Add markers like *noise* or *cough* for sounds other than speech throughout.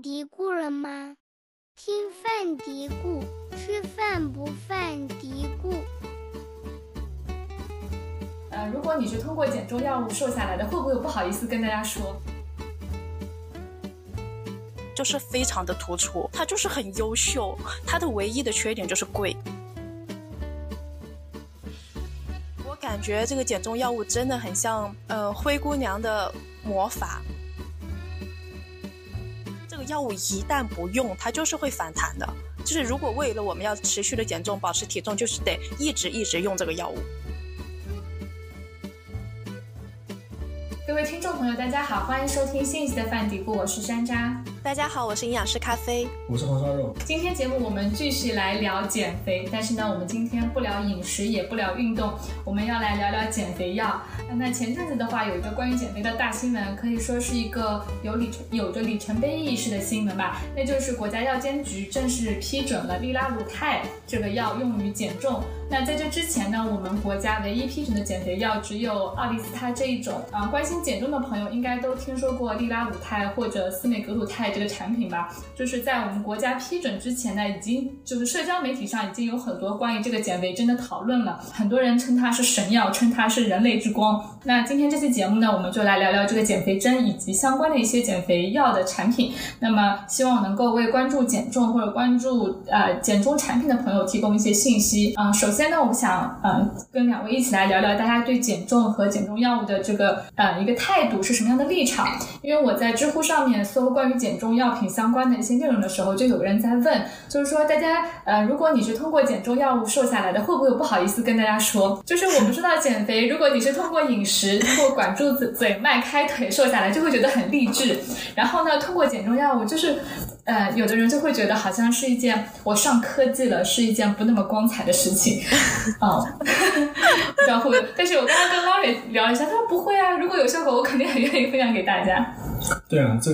嘀咕了吗？听饭嘀咕，吃饭不犯嘀咕。呃，如果你是通过减重药物瘦下来的，会不会不好意思跟大家说？就是非常的突出，他就是很优秀，他的唯一的缺点就是贵。我感觉这个减重药物真的很像，呃，灰姑娘的魔法。药物一旦不用，它就是会反弹的。就是如果为了我们要持续的减重、保持体重，就是得一直一直用这个药物。各位听众朋友，大家好，欢迎收听新一期的饭嘀咕，我是山楂。大家好，我是营养师咖啡，我是红烧肉。今天节目我们继续来聊减肥，但是呢，我们今天不聊饮食，也不聊运动，我们要来聊聊减肥药。那前阵子的话，有一个关于减肥的大新闻，可以说是一个有里程有着里程碑意义式的新闻吧，那就是国家药监局正式批准了利拉鲁肽这个药用于减重。那在这之前呢，我们国家唯一批准的减肥药只有奥利司他这一种啊。关心减重的朋友应该都听说过利拉鲁肽或者司美格鲁肽这个产品吧？就是在我们国家批准之前呢，已经就是社交媒体上已经有很多关于这个减肥针的讨论了。很多人称它是神药，称它是人类之光。那今天这期节目呢，我们就来聊聊这个减肥针以及相关的一些减肥药的产品。那么希望能够为关注减重或者关注呃减重产品的朋友提供一些信息啊。首先先呢，我们想嗯跟两位一起来聊聊大家对减重和减重药物的这个呃一个态度是什么样的立场。因为我在知乎上面搜关于减重药品相关的一些内容的时候，就有人在问，就是说大家呃如果你是通过减重药物瘦下来的，会不会不好意思跟大家说？就是我们说到减肥，如果你是通过饮食通过管住嘴迈开腿瘦下来，就会觉得很励志。然后呢，通过减重药物就是。呃，有的人就会觉得好像是一件我上科技了，是一件不那么光彩的事情，哦，不知道会。但是我刚刚跟 Laurie 聊一下，他说不会啊，如果有效果，我肯定很愿意分享给大家。对啊，这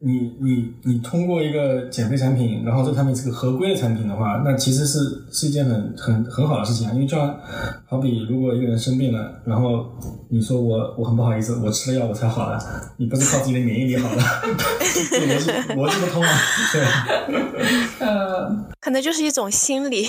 你你你通过一个减肥产品，然后这个产品是个合规的产品的话，那其实是是一件很很很好的事情啊。因为这样，好比如果一个人生病了，然后你说我我很不好意思，我吃了药我才好的，你不是靠自己的免疫力好的，逻辑逻辑不通啊，对，呃，可能就是一种心理，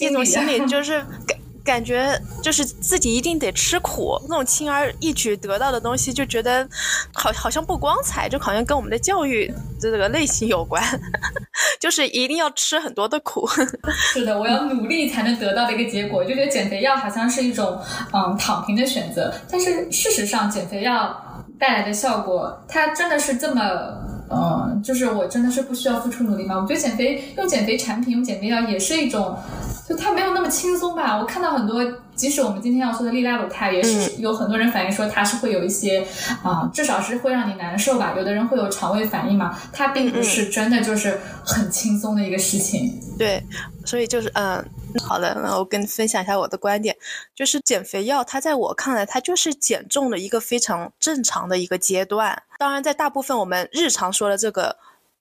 一种心理就是 *laughs* 感。觉就是自己一定得吃苦，那种轻而易举得到的东西，就觉得好好像不光彩，就好像跟我们的教育这个类型有关，*laughs* 就是一定要吃很多的苦。*laughs* 是的，我要努力才能得到的一个结果，就觉得减肥药好像是一种嗯躺平的选择，但是事实上减肥药带来的效果，它真的是这么嗯，就是我真的是不需要付出努力吗？我觉得减肥用减肥产品用减肥药也是一种。就它没有那么轻松吧？我看到很多，即使我们今天要说的利拉鲁肽，也是有很多人反映说它是会有一些啊，至少是会让你难受吧。有的人会有肠胃反应嘛，它并不是真的就是很轻松的一个事情。对，所以就是嗯，好的，那我跟你分享一下我的观点，就是减肥药它在我看来，它就是减重的一个非常正常的一个阶段。当然，在大部分我们日常说的这个。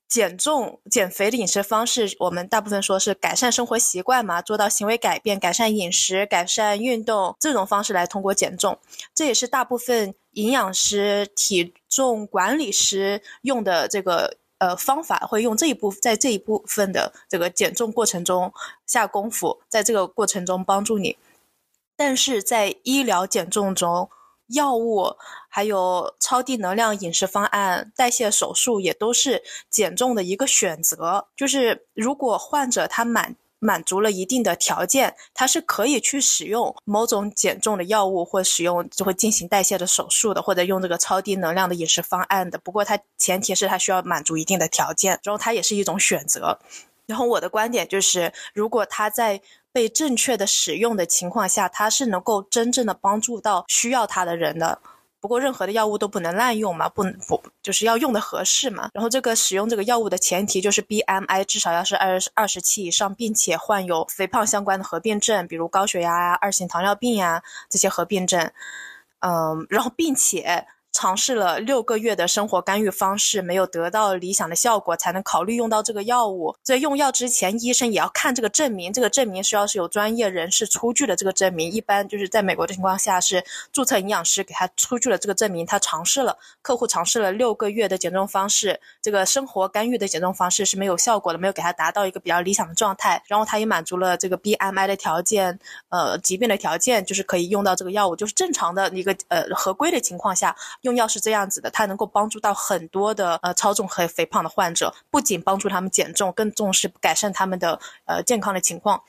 减重、减肥的饮食方式，我们大部分说是改善生活习惯嘛，做到行为改变，改善饮食、改善运动这种方式来通过减重，这也是大部分营养师、体重管理师用的这个呃方法，会用这一部在这一部分的这个减重过程中下功夫，在这个过程中帮助你。但是在医疗减重中，药物，还有超低能量饮食方案、代谢手术也都是减重的一个选择。就是如果患者他满满足了一定的条件，他是可以去使用某种减重的药物，或使用就会进行代谢的手术的，或者用这个超低能量的饮食方案的。不过他前提是他需要满足一定的条件，然后它也是一种选择。然后我的观点就是，如果他在被正确的使用的情况下，它是能够真正的帮助到需要它的人的。不过任何的药物都不能滥用嘛，不能不就是要用的合适嘛。然后这个使用这个药物的前提就是 BMI 至少要是二二十七以上，并且患有肥胖相关的合并症，比如高血压呀、二型糖尿病呀这些合并症。嗯，然后并且。尝试了六个月的生活干预方式，没有得到理想的效果，才能考虑用到这个药物。在用药之前，医生也要看这个证明，这个证明需要是有专业人士出具的这个证明。一般就是在美国的情况下，是注册营养师给他出具了这个证明，他尝试了客户尝试了六个月的减重方式，这个生活干预的减重方式是没有效果的，没有给他达到一个比较理想的状态。然后他也满足了这个 BMI 的条件，呃，疾病的条件，就是可以用到这个药物，就是正常的一个呃合规的情况下。用药是这样子的，它能够帮助到很多的呃超重和肥胖的患者，不仅帮助他们减重，更重视改善他们的呃健康的情况。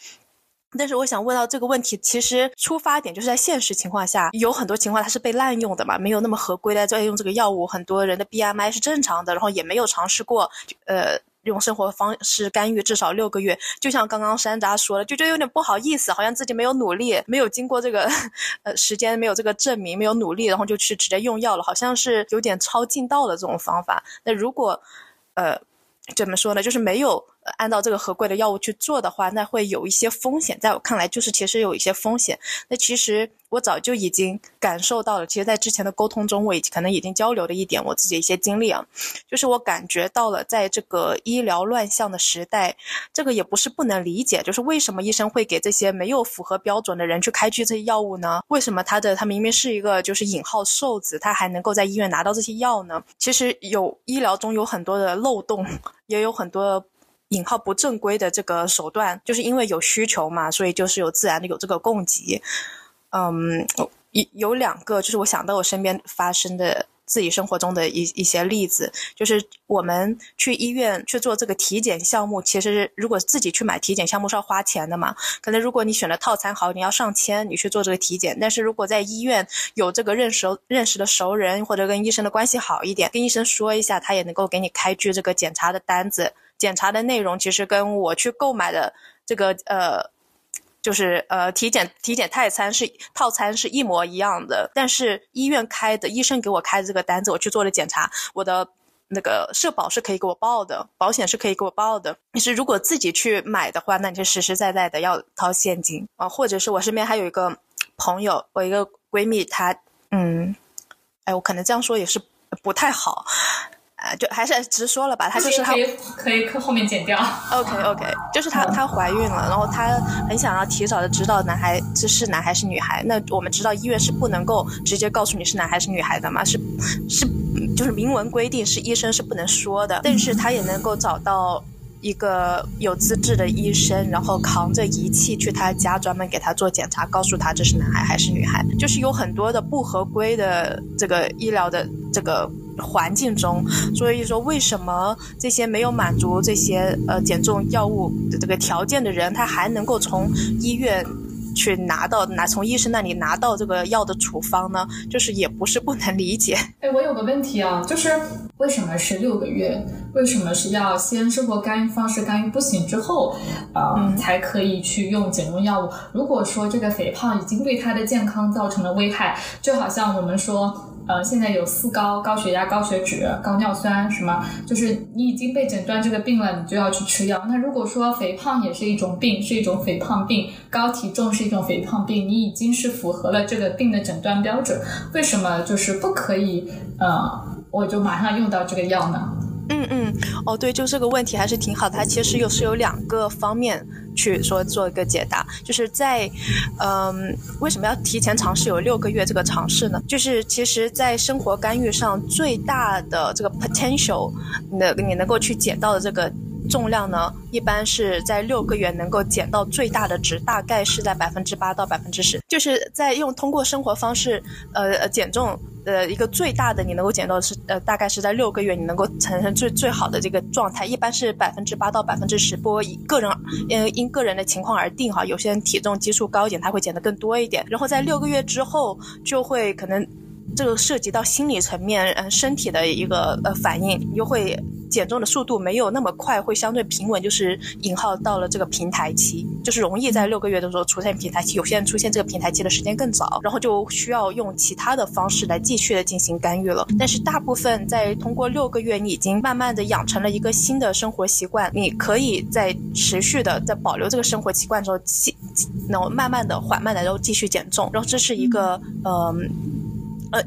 但是我想问到这个问题，其实出发点就是在现实情况下，有很多情况它是被滥用的嘛，没有那么合规的在用这个药物，很多人的 BMI 是正常的，然后也没有尝试过呃。种生活方式干预至少六个月，就像刚刚山楂说的，就觉得有点不好意思，好像自己没有努力，没有经过这个呃时间，没有这个证明，没有努力，然后就去直接用药了，好像是有点抄近道的这种方法。那如果呃怎么说呢？就是没有。按照这个合规的药物去做的话，那会有一些风险。在我看来，就是其实有一些风险。那其实我早就已经感受到了。其实，在之前的沟通中，我已经可能已经交流了一点我自己一些经历啊，就是我感觉到了，在这个医疗乱象的时代，这个也不是不能理解。就是为什么医生会给这些没有符合标准的人去开具这些药物呢？为什么他的他明明是一个就是引号瘦子，他还能够在医院拿到这些药呢？其实有医疗中有很多的漏洞，也有很多。引号不正规的这个手段，就是因为有需求嘛，所以就是有自然的有这个供给。嗯，有有两个，就是我想到我身边发生的自己生活中的一一些例子，就是我们去医院去做这个体检项目，其实如果自己去买体检项目是要花钱的嘛。可能如果你选的套餐好，你要上千，你去做这个体检。但是如果在医院有这个认识认识的熟人，或者跟医生的关系好一点，跟医生说一下，他也能够给你开具这个检查的单子。检查的内容其实跟我去购买的这个呃，就是呃体检体检套餐是套餐是一模一样的，但是医院开的医生给我开的这个单子，我去做了检查，我的那个社保是可以给我报的，保险是可以给我报的。你是如果自己去买的话，那你是实实在在的要掏现金啊，或者是我身边还有一个朋友，我一个闺蜜，她嗯，哎，我可能这样说也是不太好。啊，就还是直说了吧，她就是她可以可以后面剪掉。OK OK，*laughs* 就是她她怀孕了，然后她很想要提早的知道男孩子是男孩是女孩。那我们知道医院是不能够直接告诉你是男孩是女孩的嘛，是是就是明文规定是医生是不能说的，但是她也能够找到。一个有资质的医生，然后扛着仪器去他家，专门给他做检查，告诉他这是男孩还是女孩。就是有很多的不合规的这个医疗的这个环境中，所以说为什么这些没有满足这些呃减重药物的这个条件的人，他还能够从医院？去拿到拿从医生那里拿到这个药的处方呢，就是也不是不能理解。哎，我有个问题啊，就是为什么是六个月？为什么是要先生活干预方式干预不行之后，呃，才可以去用减重药物？如果说这个肥胖已经对他的健康造成了危害，就好像我们说。呃，现在有四高：高血压、高血脂、高尿酸，什么？就是你已经被诊断这个病了，你就要去吃药。那如果说肥胖也是一种病，是一种肥胖病；高体重是一种肥胖病，你已经是符合了这个病的诊断标准，为什么就是不可以？呃，我就马上用到这个药呢？嗯嗯，哦对，就这个问题还是挺好的。它其实又是有两个方面去说做一个解答，就是在，嗯，为什么要提前尝试有六个月这个尝试呢？就是其实，在生活干预上最大的这个 potential，那你能够去减到的这个重量呢，一般是在六个月能够减到最大的值，大概是在百分之八到百分之十，就是在用通过生活方式，呃呃，减重。呃，一个最大的你能够减到是呃，大概是在六个月你能够产生最最好的这个状态，一般是百分之八到百分之十，不过以个人呃因个人的情况而定哈，有些人体重基数高一点，他会减得更多一点，然后在六个月之后就会可能这个涉及到心理层面，嗯，身体的一个呃反应，又会。减重的速度没有那么快，会相对平稳，就是引号到了这个平台期，就是容易在六个月的时候出现平台期。有些人出现这个平台期的时间更早，然后就需要用其他的方式来继续的进行干预了。但是大部分在通过六个月，你已经慢慢的养成了一个新的生活习惯，你可以在持续的在保留这个生活习惯之后，继然后慢慢的缓慢的然后继续减重，然后这是一个嗯。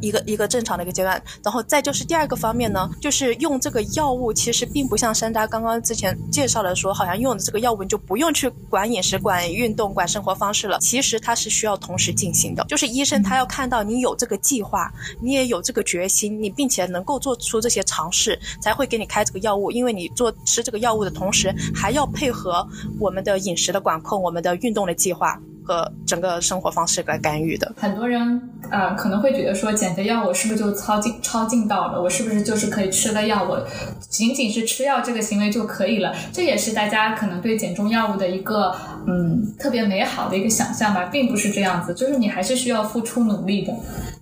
一个一个正常的一个阶段，然后再就是第二个方面呢，就是用这个药物，其实并不像山楂刚刚之前介绍的说，好像用的这个药物你就不用去管饮食、管运动、管生活方式了。其实它是需要同时进行的，就是医生他要看到你有这个计划，你也有这个决心，你并且能够做出这些尝试，才会给你开这个药物。因为你做吃这个药物的同时，还要配合我们的饮食的管控、我们的运动的计划。和整个生活方式来干预的，很多人呃可能会觉得说减肥药我是不是就超进超进道了？我是不是就是可以吃了药，我仅仅是吃药这个行为就可以了？这也是大家可能对减重药物的一个嗯特别美好的一个想象吧，并不是这样子，就是你还是需要付出努力的，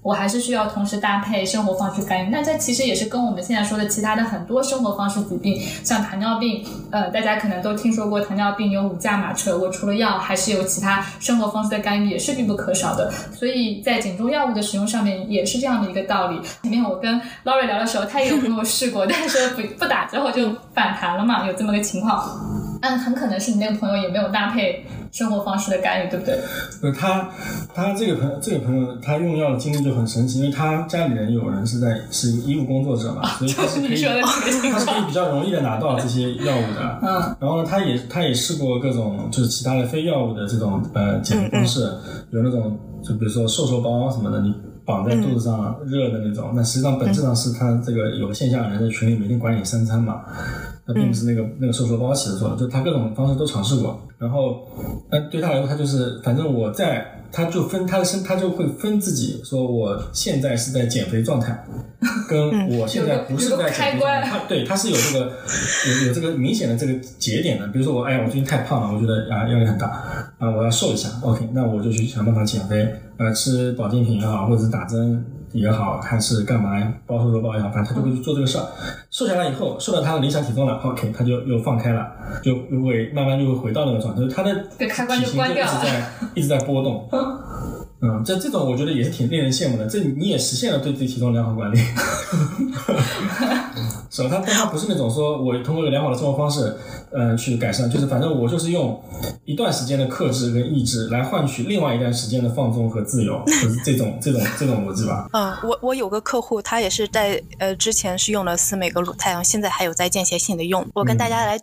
我还是需要同时搭配生活方式干预。那这其实也是跟我们现在说的其他的很多生活方式疾病，像糖尿病，呃大家可能都听说过糖尿病有五驾马车，我除了药还是有其他生活方式的干预也是必不可少的，所以在减重药物的使用上面也是这样的一个道理。前面我跟 Lori 聊的时候，他也有跟我试过，但是不不打之后就反弹了嘛，有这么个情况。但很可能是你那个朋友也没有搭配生活方式的干预，对不对？不，他他这个朋友这个朋友他用药的经历就很神奇，因为他家里人有人是在是医务工作者嘛，所以他是可以 *laughs* 他是可以比较容易的拿到这些药物的。嗯。然后呢，他也他也试过各种就是其他的非药物的这种呃减肥方式，有那种就比如说瘦瘦包什么的，你绑在肚子上热的那种，那实际上本质上是他这个有线下人在群里每天管理三餐嘛。他并不是那个那个瘦瘦包起的作用，就他各种方式都尝试过，然后，那对他来说，他就是反正我在，他就分他的身，他就会分自己说我现在是在减肥状态，跟我现在不是在减肥状态，他对他是有这个有有这个明显的这个节点的，比如说我哎我最近太胖了，我觉得啊压力很大啊我要瘦一下，OK，那我就去想办法减肥，呃吃保健品也好，或者是打针。也好，还是干嘛呀？包瘦肉包也好，反正他就会去做这个事儿。瘦下来以后，瘦到他的理想体重了，OK，他就又放开了，就又会慢慢就会回到那个状态。他的体型就一直在一直在波动。*laughs* 嗯，这这种我觉得也是挺令人羡慕的。这你也实现了对自己体重良好管理。*laughs* 是吧？他但他不是那种说我通过良好的生活方式，嗯，去改善，就是反正我就是用一段时间的克制跟抑制来换取另外一段时间的放纵和自由，就是这种这种这种逻辑吧。嗯，我我有个客户，他也是在呃之前是用了司美格鲁肽，现在还有在间歇性的用。我跟大家来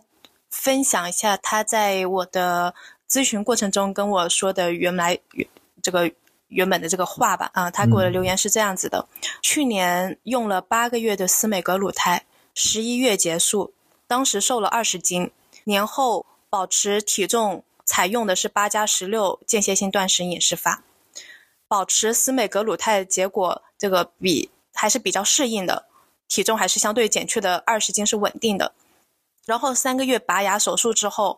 分享一下他在我的咨询过程中跟我说的原来这个原本的这个话吧。啊，他给我的留言是这样子的：去年用了八个月的司美格鲁肽。十一月结束，当时瘦了二十斤，年后保持体重，采用的是八加十六间歇性断食饮食法，保持司美格鲁肽，结果这个比还是比较适应的，体重还是相对减去的二十斤是稳定的。然后三个月拔牙手术之后，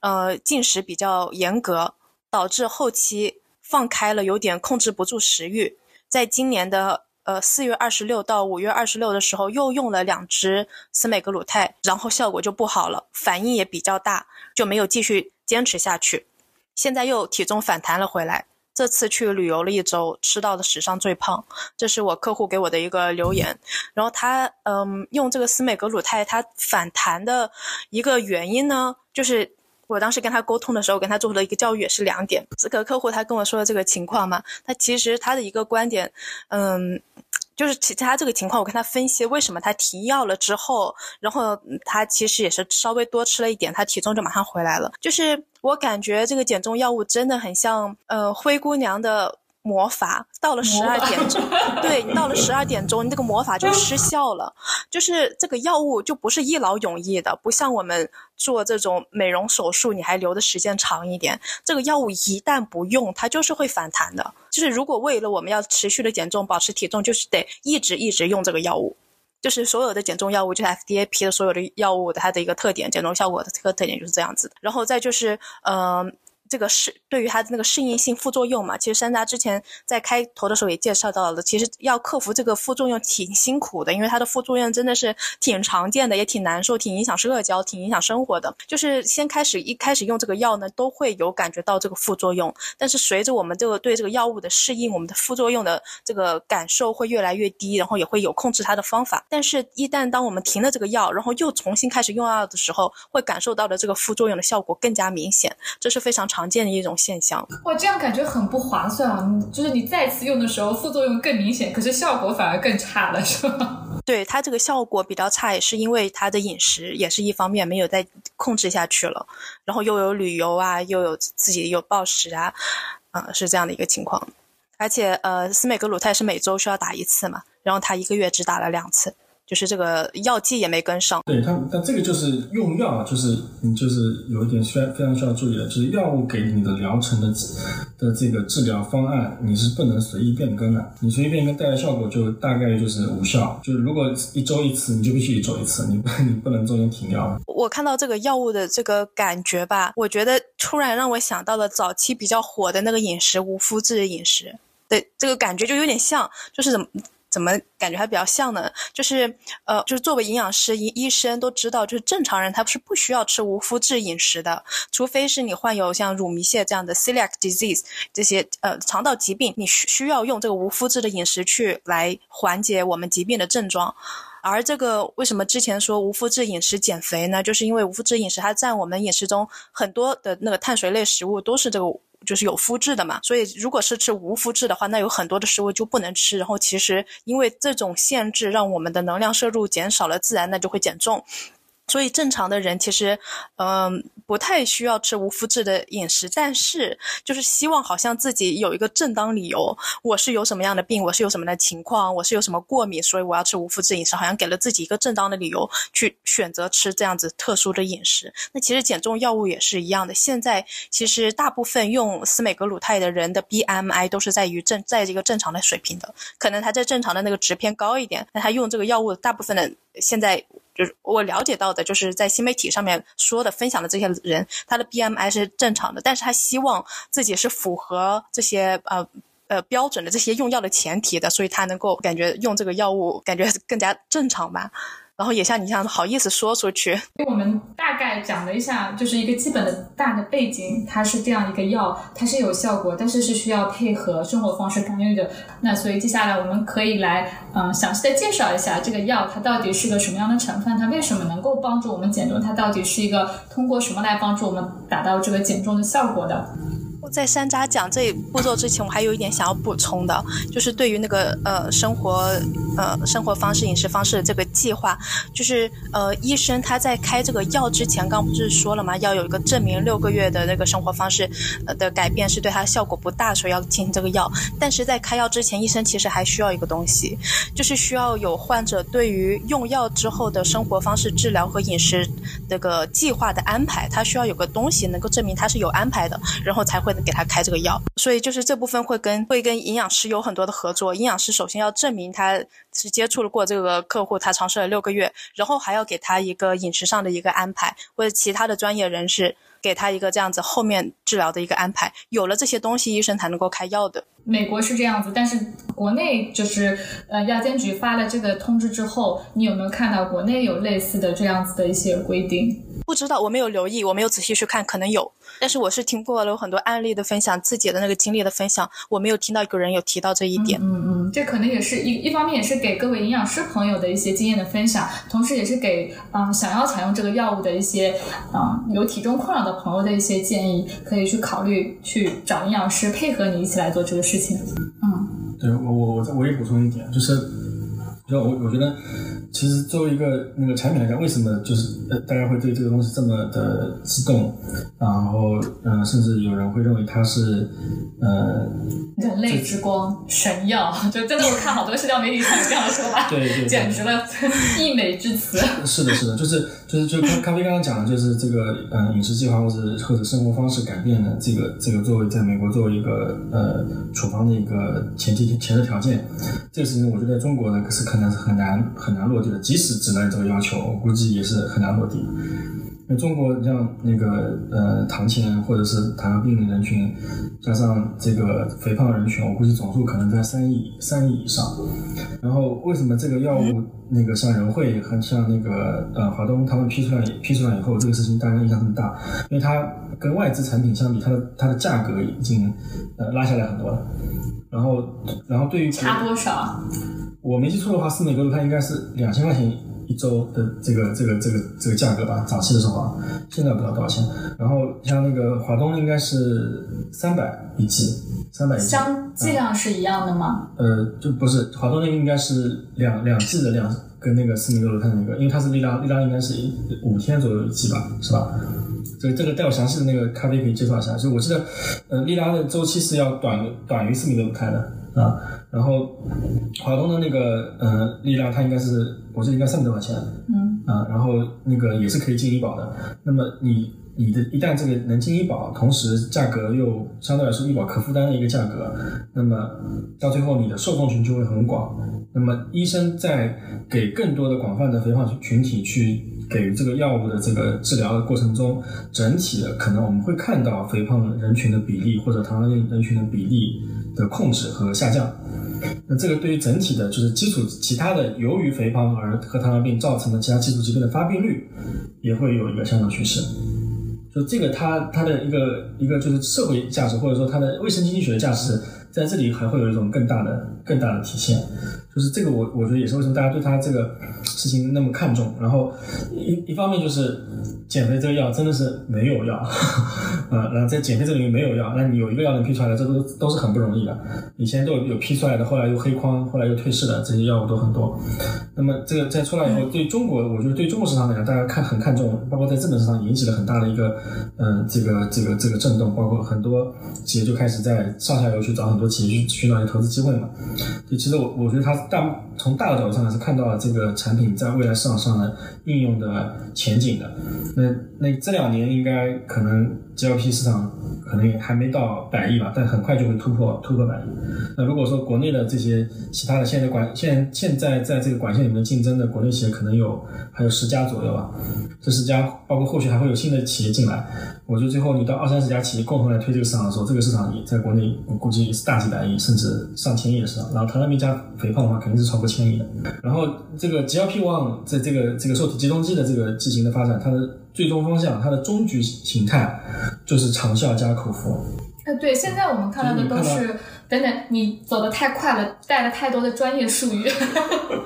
呃，进食比较严格，导致后期放开了，有点控制不住食欲，在今年的。呃，四月二十六到五月二十六的时候，又用了两支司美格鲁肽，然后效果就不好了，反应也比较大，就没有继续坚持下去。现在又体重反弹了回来，这次去旅游了一周，吃到的史上最胖。这是我客户给我的一个留言。然后他嗯，用这个司美格鲁肽，它反弹的一个原因呢，就是。我当时跟他沟通的时候，跟他做了一个教育，也是两点。这个客户他跟我说的这个情况嘛，他其实他的一个观点，嗯，就是其他这个情况，我跟他分析为什么他停药了之后，然后他其实也是稍微多吃了一点，他体重就马上回来了。就是我感觉这个减重药物真的很像，呃，灰姑娘的。魔法到了十二点钟，*laughs* 对你到了十二点钟，你这个魔法就失效了。就是这个药物就不是一劳永逸的，不像我们做这种美容手术，你还留的时间长一点。这个药物一旦不用，它就是会反弹的。就是如果为了我们要持续的减重、保持体重，就是得一直一直用这个药物。就是所有的减重药物，就是 FDA 批的所有的药物的它的一个特点，减重效果的这个特点就是这样子的。然后再就是，嗯。这个适对于它的那个适应性副作用嘛，其实山楂之前在开头的时候也介绍到了，其实要克服这个副作用挺辛苦的，因为它的副作用真的是挺常见的，也挺难受，挺影响社交，挺影响生活的。就是先开始一开始用这个药呢，都会有感觉到这个副作用，但是随着我们这个对这个药物的适应，我们的副作用的这个感受会越来越低，然后也会有控制它的方法。但是，一旦当我们停了这个药，然后又重新开始用药的时候，会感受到的这个副作用的效果更加明显，这是非常常。常见的一种现象。哇，这样感觉很不划算啊！就是你再次用的时候，副作用更明显，可是效果反而更差了，是吧？*laughs* 对它这个效果比较差，也是因为它的饮食也是一方面没有再控制下去了，然后又有旅游啊，又有自己有暴食啊，啊，是这样的一个情况。而且呃，司美格鲁肽是每周需要打一次嘛，然后他一个月只打了两次。就是这个药剂也没跟上，对它，但这个就是用药，就是你就是有一点需要非常需要注意的，就是药物给你的疗程的的这个治疗方案，你是不能随意变更的。你随意变更带来效果就大概就是无效。就是如果一周一次，你就必须一周一次，你不 *laughs* 你不能中间停药。我看到这个药物的这个感觉吧，我觉得突然让我想到了早期比较火的那个饮食无麸质饮食，对这个感觉就有点像，就是怎么。怎么感觉还比较像呢？就是呃，就是作为营养师、医医生都知道，就是正常人他是不需要吃无麸质饮食的，除非是你患有像乳糜泻这样的 celiac disease 这些呃肠道疾病，你需需要用这个无麸质的饮食去来缓解我们疾病的症状。而这个为什么之前说无麸质饮食减肥呢？就是因为无麸质饮食它占我们饮食中很多的那个碳水类食物都是这个。就是有肤质的嘛，所以如果是吃无肤质的话，那有很多的食物就不能吃。然后其实因为这种限制，让我们的能量摄入减少了，自然那就会减重。所以正常的人其实，嗯，不太需要吃无麸质的饮食，但是就是希望好像自己有一个正当理由，我是有什么样的病，我是有什么的情况，我是有什么过敏，所以我要吃无麸质饮食，好像给了自己一个正当的理由去选择吃这样子特殊的饮食。那其实减重药物也是一样的，现在其实大部分用司美格鲁肽的人的 BMI 都是在于正在一个正常的水平的，可能他在正常的那个值偏高一点，那他用这个药物，大部分的现在。就是我了解到的，就是在新媒体上面说的、分享的这些人，他的 BMI 是正常的，但是他希望自己是符合这些呃呃标准的这些用药的前提的，所以他能够感觉用这个药物感觉更加正常吧。然后也像你这样好意思说出去，我们大概讲了一下，就是一个基本的大的背景，它是这样一个药，它是有效果，但是是需要配合生活方式干预的。那所以接下来我们可以来嗯详细的介绍一下这个药，它到底是个什么样的成分，它为什么能够帮助我们减重，它到底是一个通过什么来帮助我们达到这个减重的效果的。在山楂讲这步骤之前，我还有一点想要补充的，就是对于那个呃生活呃生活方式、饮食方式这个计划，就是呃医生他在开这个药之前，刚不是说了吗？要有一个证明六个月的那个生活方式呃的改变是对他效果不大，所以要进行这个药。但是在开药之前，医生其实还需要一个东西，就是需要有患者对于用药之后的生活方式、治疗和饮食这个计划的安排，他需要有个东西能够证明他是有安排的，然后才会。给他开这个药，所以就是这部分会跟会跟营养师有很多的合作。营养师首先要证明他是接触了过这个客户，他尝试了六个月，然后还要给他一个饮食上的一个安排，或者其他的专业人士给他一个这样子后面治疗的一个安排。有了这些东西，医生才能够开药的。美国是这样子，但是国内就是呃药监局发了这个通知之后，你有没有看到国内有类似的这样子的一些规定？不知道，我没有留意，我没有仔细去看，可能有。但是我是听过了有很多案例的分享，自己的那个经历的分享，我没有听到有人有提到这一点。嗯嗯，这可能也是一一方面，也是给各位营养师朋友的一些经验的分享，同时也是给嗯想要采用这个药物的一些嗯有体重困扰的朋友的一些建议，可以去考虑去找营养师配合你一起来做这个事情。嗯，对我我我我也补充一点，就是就我我觉得。其实作为一个那个产品来讲，为什么就是呃大家会对这个东西这么的激动？然后嗯，甚至有人会认为它是呃人类之光神药，就真的我看好多社交媒体上这样的说法，对对，简直了 *laughs* 溢美之词。是的，是的，就是就是就咖咖啡刚刚讲的就是这个呃饮食计划或者或者生活方式改变的这个这个作为在美国作为一个呃处方的一个前提前的条件，这个事情我觉得在中国呢是可能是很难很难落。地的，即使只能这个要求，我估计也是很难落地。因为中国像那个呃糖前或者是糖尿病人群，加上这个肥胖人群，我估计总数可能在三亿三亿以上。然后为什么这个药物那个像仁惠和像那个呃华东他们批出来批出来以后，这个事情大家印象这么大？因为它跟外资产品相比，它的它的价格已经呃拉下来很多了。然后然后对于差多少？我没记错的话，四美格鲁肽应该是两千块钱一周的这个这个这个这个价格吧，早期的时候啊，现在不知道多少钱。然后像那个华东应该是三百一剂，三百一剂。相剂量是一样的吗？呃，就不是华东那个应该是两两剂的量，跟那个斯米格鲁肽那个，因为它是利拉，利拉应该是一五天左右一剂吧，是吧？这个这个带有详细的那个咖啡可以介绍一下。就我记得，呃，利拉的周期是要短短于四米格鲁肽的啊。然后华东的那个呃力量，它应该是我记得应该三百多块钱，嗯啊，然后那个也是可以进医保的。那么你你的一旦这个能进医保，同时价格又相对来说医保可负担的一个价格，那么到最后你的受众群就会很广。那么医生在给更多的广泛的肥胖群体去给予这个药物的这个治疗的过程中，整体的可能我们会看到肥胖人群的比例或者糖尿病人群的比例的控制和下降。那这个对于整体的，就是基础其他的由于肥胖而和糖尿病造成的其他基础疾病的发病率，也会有一个上涨趋势。就这个它它的一个一个就是社会价值，或者说它的卫生经济学的价值，在这里还会有一种更大的更大的体现。就是这个我我觉得也是为什么大家对它这个事情那么看重。然后一一方面就是减肥这个药真的是没有药 *laughs* 啊，然后在减肥这里面没有药，那你有一个药能批出来，这都都是很不容易的。以前都有有批出来的，后来又黑框，后来又退市的这些药物都很多。那么这个在出来以后，对中国，我觉得对中国市场来讲，大家看很看重，包括在资本市场引起了很大的一个嗯、这个这个这个震动，包括很多企业就开始在上下游去找很多去寻找一些投资机会嘛。就其实我我觉得它大从大的角度上是看到了这个产品在未来市场上的应用的前景的。那那这两年应该可能 GLP 市场可能也还没到百亿吧，但很快就会突破突破百亿。那如果说国内的这些其他的现在管现现在在这个管线里面竞争的国内企业可能有还有十家左右吧，这十家包括后续还会有新的企业进来。我觉得最后你到二三十家企业共同来推这个市场的时候，这个市场也在国内我估计是大几百亿甚至上千亿的市场。然后糖尿病加肥胖的话，肯定是超过千亿的。然后这个 GLP-1 在这个这个受体激动剂的这个剂型的发展，它的最终方向，它的终局形态就是长效加口服。呃，对，现在我们看到的都是是，等等，你走的太快了，带了太多的专业术语，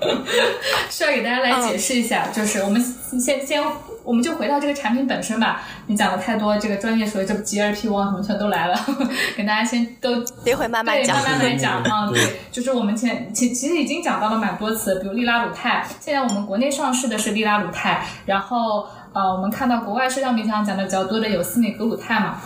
*laughs* 需要给大家来解释一下。就是我们先先，我们就回到这个产品本身吧。你讲了太多这个专业术语，这 GLP one 什么全都来了，*laughs* 给大家先都得会慢慢对，讲慢。慢来讲。啊。对对，就是我们前其其实已经讲到了蛮多次，比如利拉鲁肽，现在我们国内上市的是利拉鲁肽，然后呃，我们看到国外社交媒体上讲的比较多的有司美格鲁肽嘛，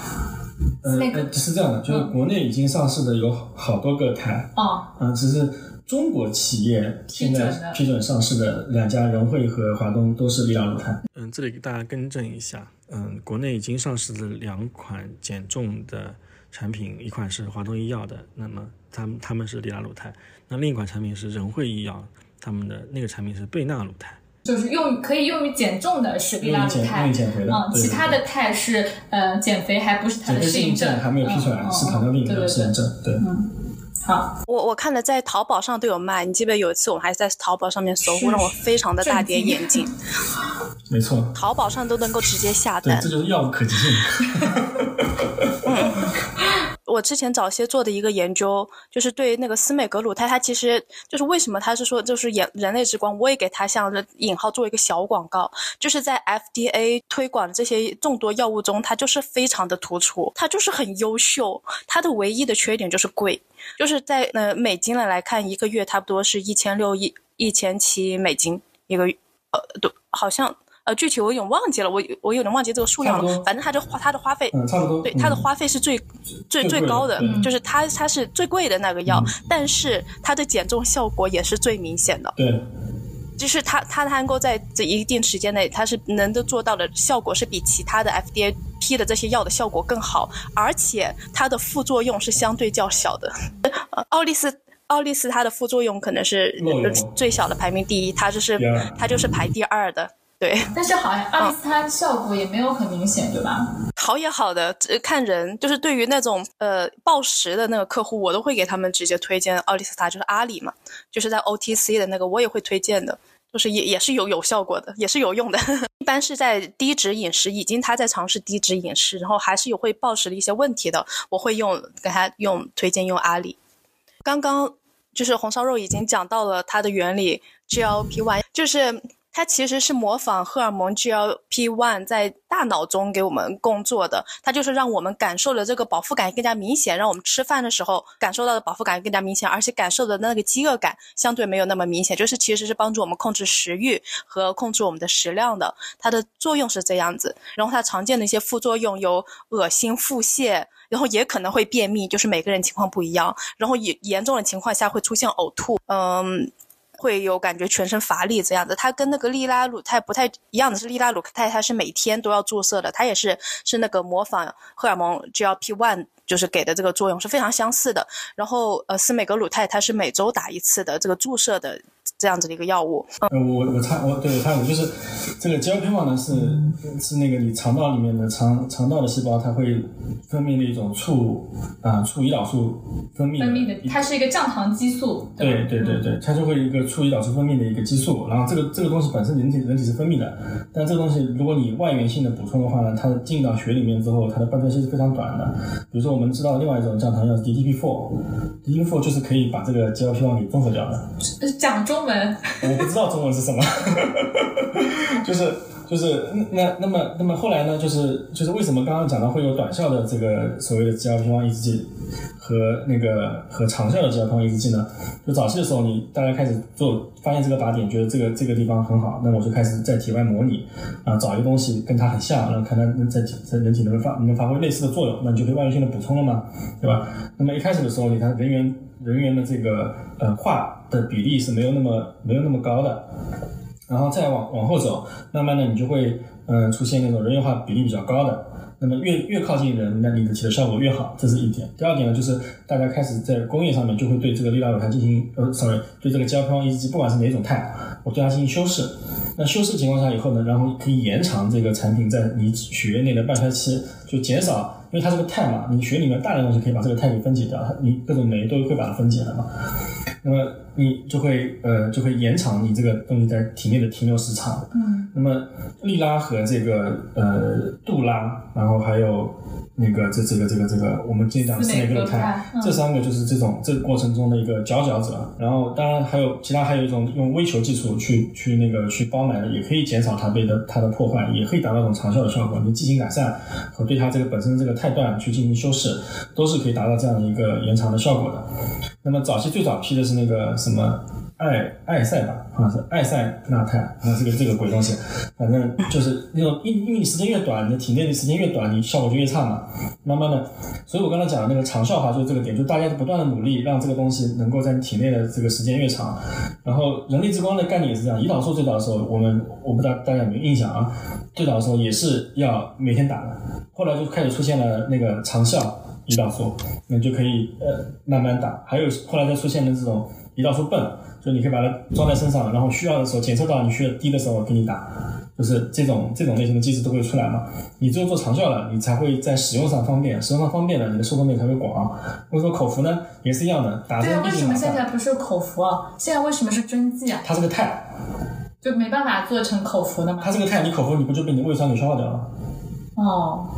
呃那个呃，是这样的，就是国内已经上市的有好多个肽，哦，嗯，只是中国企业现在批准上市的两家仁惠和华东都是利拉鲁肽。嗯，这里给大家更正一下，嗯，国内已经上市的两款减重的产品，一款是华东医药的，那么他们他们是利拉鲁肽，那另一款产品是仁惠医药，他们的那个产品是贝纳鲁肽。就是用可以用于减重的是利拉鲁肽用于减用于减肥的嗯，其他的肽是呃减肥还不是它减肥适应的适应症还没有批出来，嗯是糖尿病的适应症。对，好，我我看了在淘宝上都有卖，你记不记得有一次我们还在淘宝上面搜，是让我非常的大跌眼镜，*laughs* 没错，淘宝上都能够直接下单，。对这就是药物可及性。*laughs* 我之前早些做的一个研究，就是对那个司美格鲁肽，它其实就是为什么它是说就是眼人类之光，我也给它像引号做一个小广告，就是在 FDA 推广这些众多药物中，它就是非常的突出，它就是很优秀，它的唯一的缺点就是贵，就是在呃美金来来看，一个月差不多是一千六一一千七美金一个月，呃，对，好像。呃，具体我有点忘记了，我我有点忘记这个数量了。反正它就花它的花费，嗯，差不多。对，它的嗯花费是最、最最高的，就是它它是最贵的那个药，但是它的减重效果也是最明显的，对，就是它它它能够在这一定时间内，它是能够做到的效果是比其他的 FDA 批的这些药的效果更好，而且它的副作用是相对较小的。呃奥利司。奥利司它的副作用可能是最小的排名第一，它就是它就是排第二的，对。*laughs* 但是好像阿利斯它效果也没有很明显，对吧？好也好的，只看人，就是对于那种呃暴食的那个客户，我都会给他们直接推荐奥利司他，就是阿里嘛，就是在 OTC 的那个，我也会推荐的，就是也也是有有效果的，也是有用的。*laughs* 一般是在低脂饮食，已经他在尝试低脂饮食，然后还是有会暴食的一些问题的，我会用给他用推荐用阿里。刚刚就是红烧肉已经讲到了它的原理，GLP one 就是它其实是模仿荷尔蒙 GLP-1 在大脑中给我们工作的，它就是让我们感受的这个饱腹感更加明显，让我们吃饭的时候感受到的饱腹感更加明显，而且感受的那个饥饿感相对没有那么明显，就是其实是帮助我们控制食欲和控制我们的食量的，它的作用是这样子。然后它常见的一些副作用有恶心、腹泻，然后也可能会便秘，就是每个人情况不一样。然后严严重的情况下会出现呕吐，嗯。会有感觉全身乏力这样子，它跟那个利拉鲁肽不太一样的是，利拉鲁肽它是每天都要注射的，它也是是那个模仿荷尔蒙 GLP-1 就是给的这个作用是非常相似的。然后呃，司美格鲁肽它是每周打一次的这个注射的。这样子的一个药物，呃，我我插我对我插一就是这个 GLP-1 呢是是那个你肠道里面的肠肠道的细胞，它会分泌的一种促啊促胰岛素分泌分泌的，它是一个降糖激素。对对对对，它就会一个促胰岛素分泌的一个激素，然后这个这个东西本身人体人体是分泌的，但这个东西如果你外源性的补充的话呢，它进到血里面之后，它的半衰期是非常短的。比如说我们知道另外一种降糖药是 DTP4，DTP4 就是可以把这个 GLP-1 给综合掉的。讲中。我不知道中文是什么，*laughs* 就是就是那那么那么后来呢？就是就是为什么刚刚讲到会有短效的这个所谓的 GLP-1 抑制剂和那个和长效的 GLP-1 抑制剂呢？就早期的时候，你大家开始做发现这个靶点，觉得这个这个地方很好，那我就开始在体外模拟啊，找一个东西跟它很像，然后看它能在在人体能不能发能发挥类似的作用，那你就可以外源性的补充了嘛，对吧？那么一开始的时候，你看人员人员的这个呃化。的比例是没有那么没有那么高的，然后再往往后走，慢慢的你就会嗯出现那种人员化比例比较高的，那么越越靠近人，那你的起的效果越好，这是一点。第二点呢，就是大家开始在工业上面就会对这个利拉鲁肽进行呃，sorry，对这个胶片抑制剂，不管是哪种肽，我对它进行修饰。那修饰情况下以后呢，然后可以延长这个产品在你血液内的半衰期，就减少，因为它这个肽嘛，你血里面大量东西可以把这个肽给分解掉，你各种酶都会把它分解了嘛，那么。你就会呃就会延长你这个东西在体内的停留时长。嗯。那么利拉和这个呃杜拉，然后还有那个这这个这个这个我们经常讲的斯美格鲁肽，这三个就是这种这个过程中的一个佼佼者。然后当然还有其他还有一种用微球技术去去那个去包埋的，也可以减少它被的它的破坏，也可以达到一种长效的效果。你剂型改善和对它这个本身这个肽段去进行修饰，都是可以达到这样的一个延长的效果的。那么早期最早批的是那个。什么艾艾塞吧，好像是艾塞纳肽，啊，这个这个鬼东西，反正就是那种，因因为你时间越短，你的体内的时间越短，你效果就越差嘛。慢慢的，所以我刚才讲的那个长效化就是这个点，就大家不断的努力，让这个东西能够在你体内的这个时间越长。然后人力之光的概念也是这样，胰岛素最早的时候，我们我不知道大家有没有印象啊？最早的时候也是要每天打的，后来就开始出现了那个长效胰岛素，那就可以呃慢慢打。还有后来再出现的这种。胰岛素泵，就你可以把它装在身上，然后需要的时候检测到你需要低的时候给你打，就是这种这种类型的机制都会出来嘛。你只有做长效了，你才会在使用上方便，使用上方便了，你的受众面才会广。或者说口服呢，也是一样的，打针对，为什么现在不是口服啊？现在为什么是针剂啊？它是个肽，就没办法做成口服的吗？它是个肽你口服你不就被你胃酸给消化掉了？哦。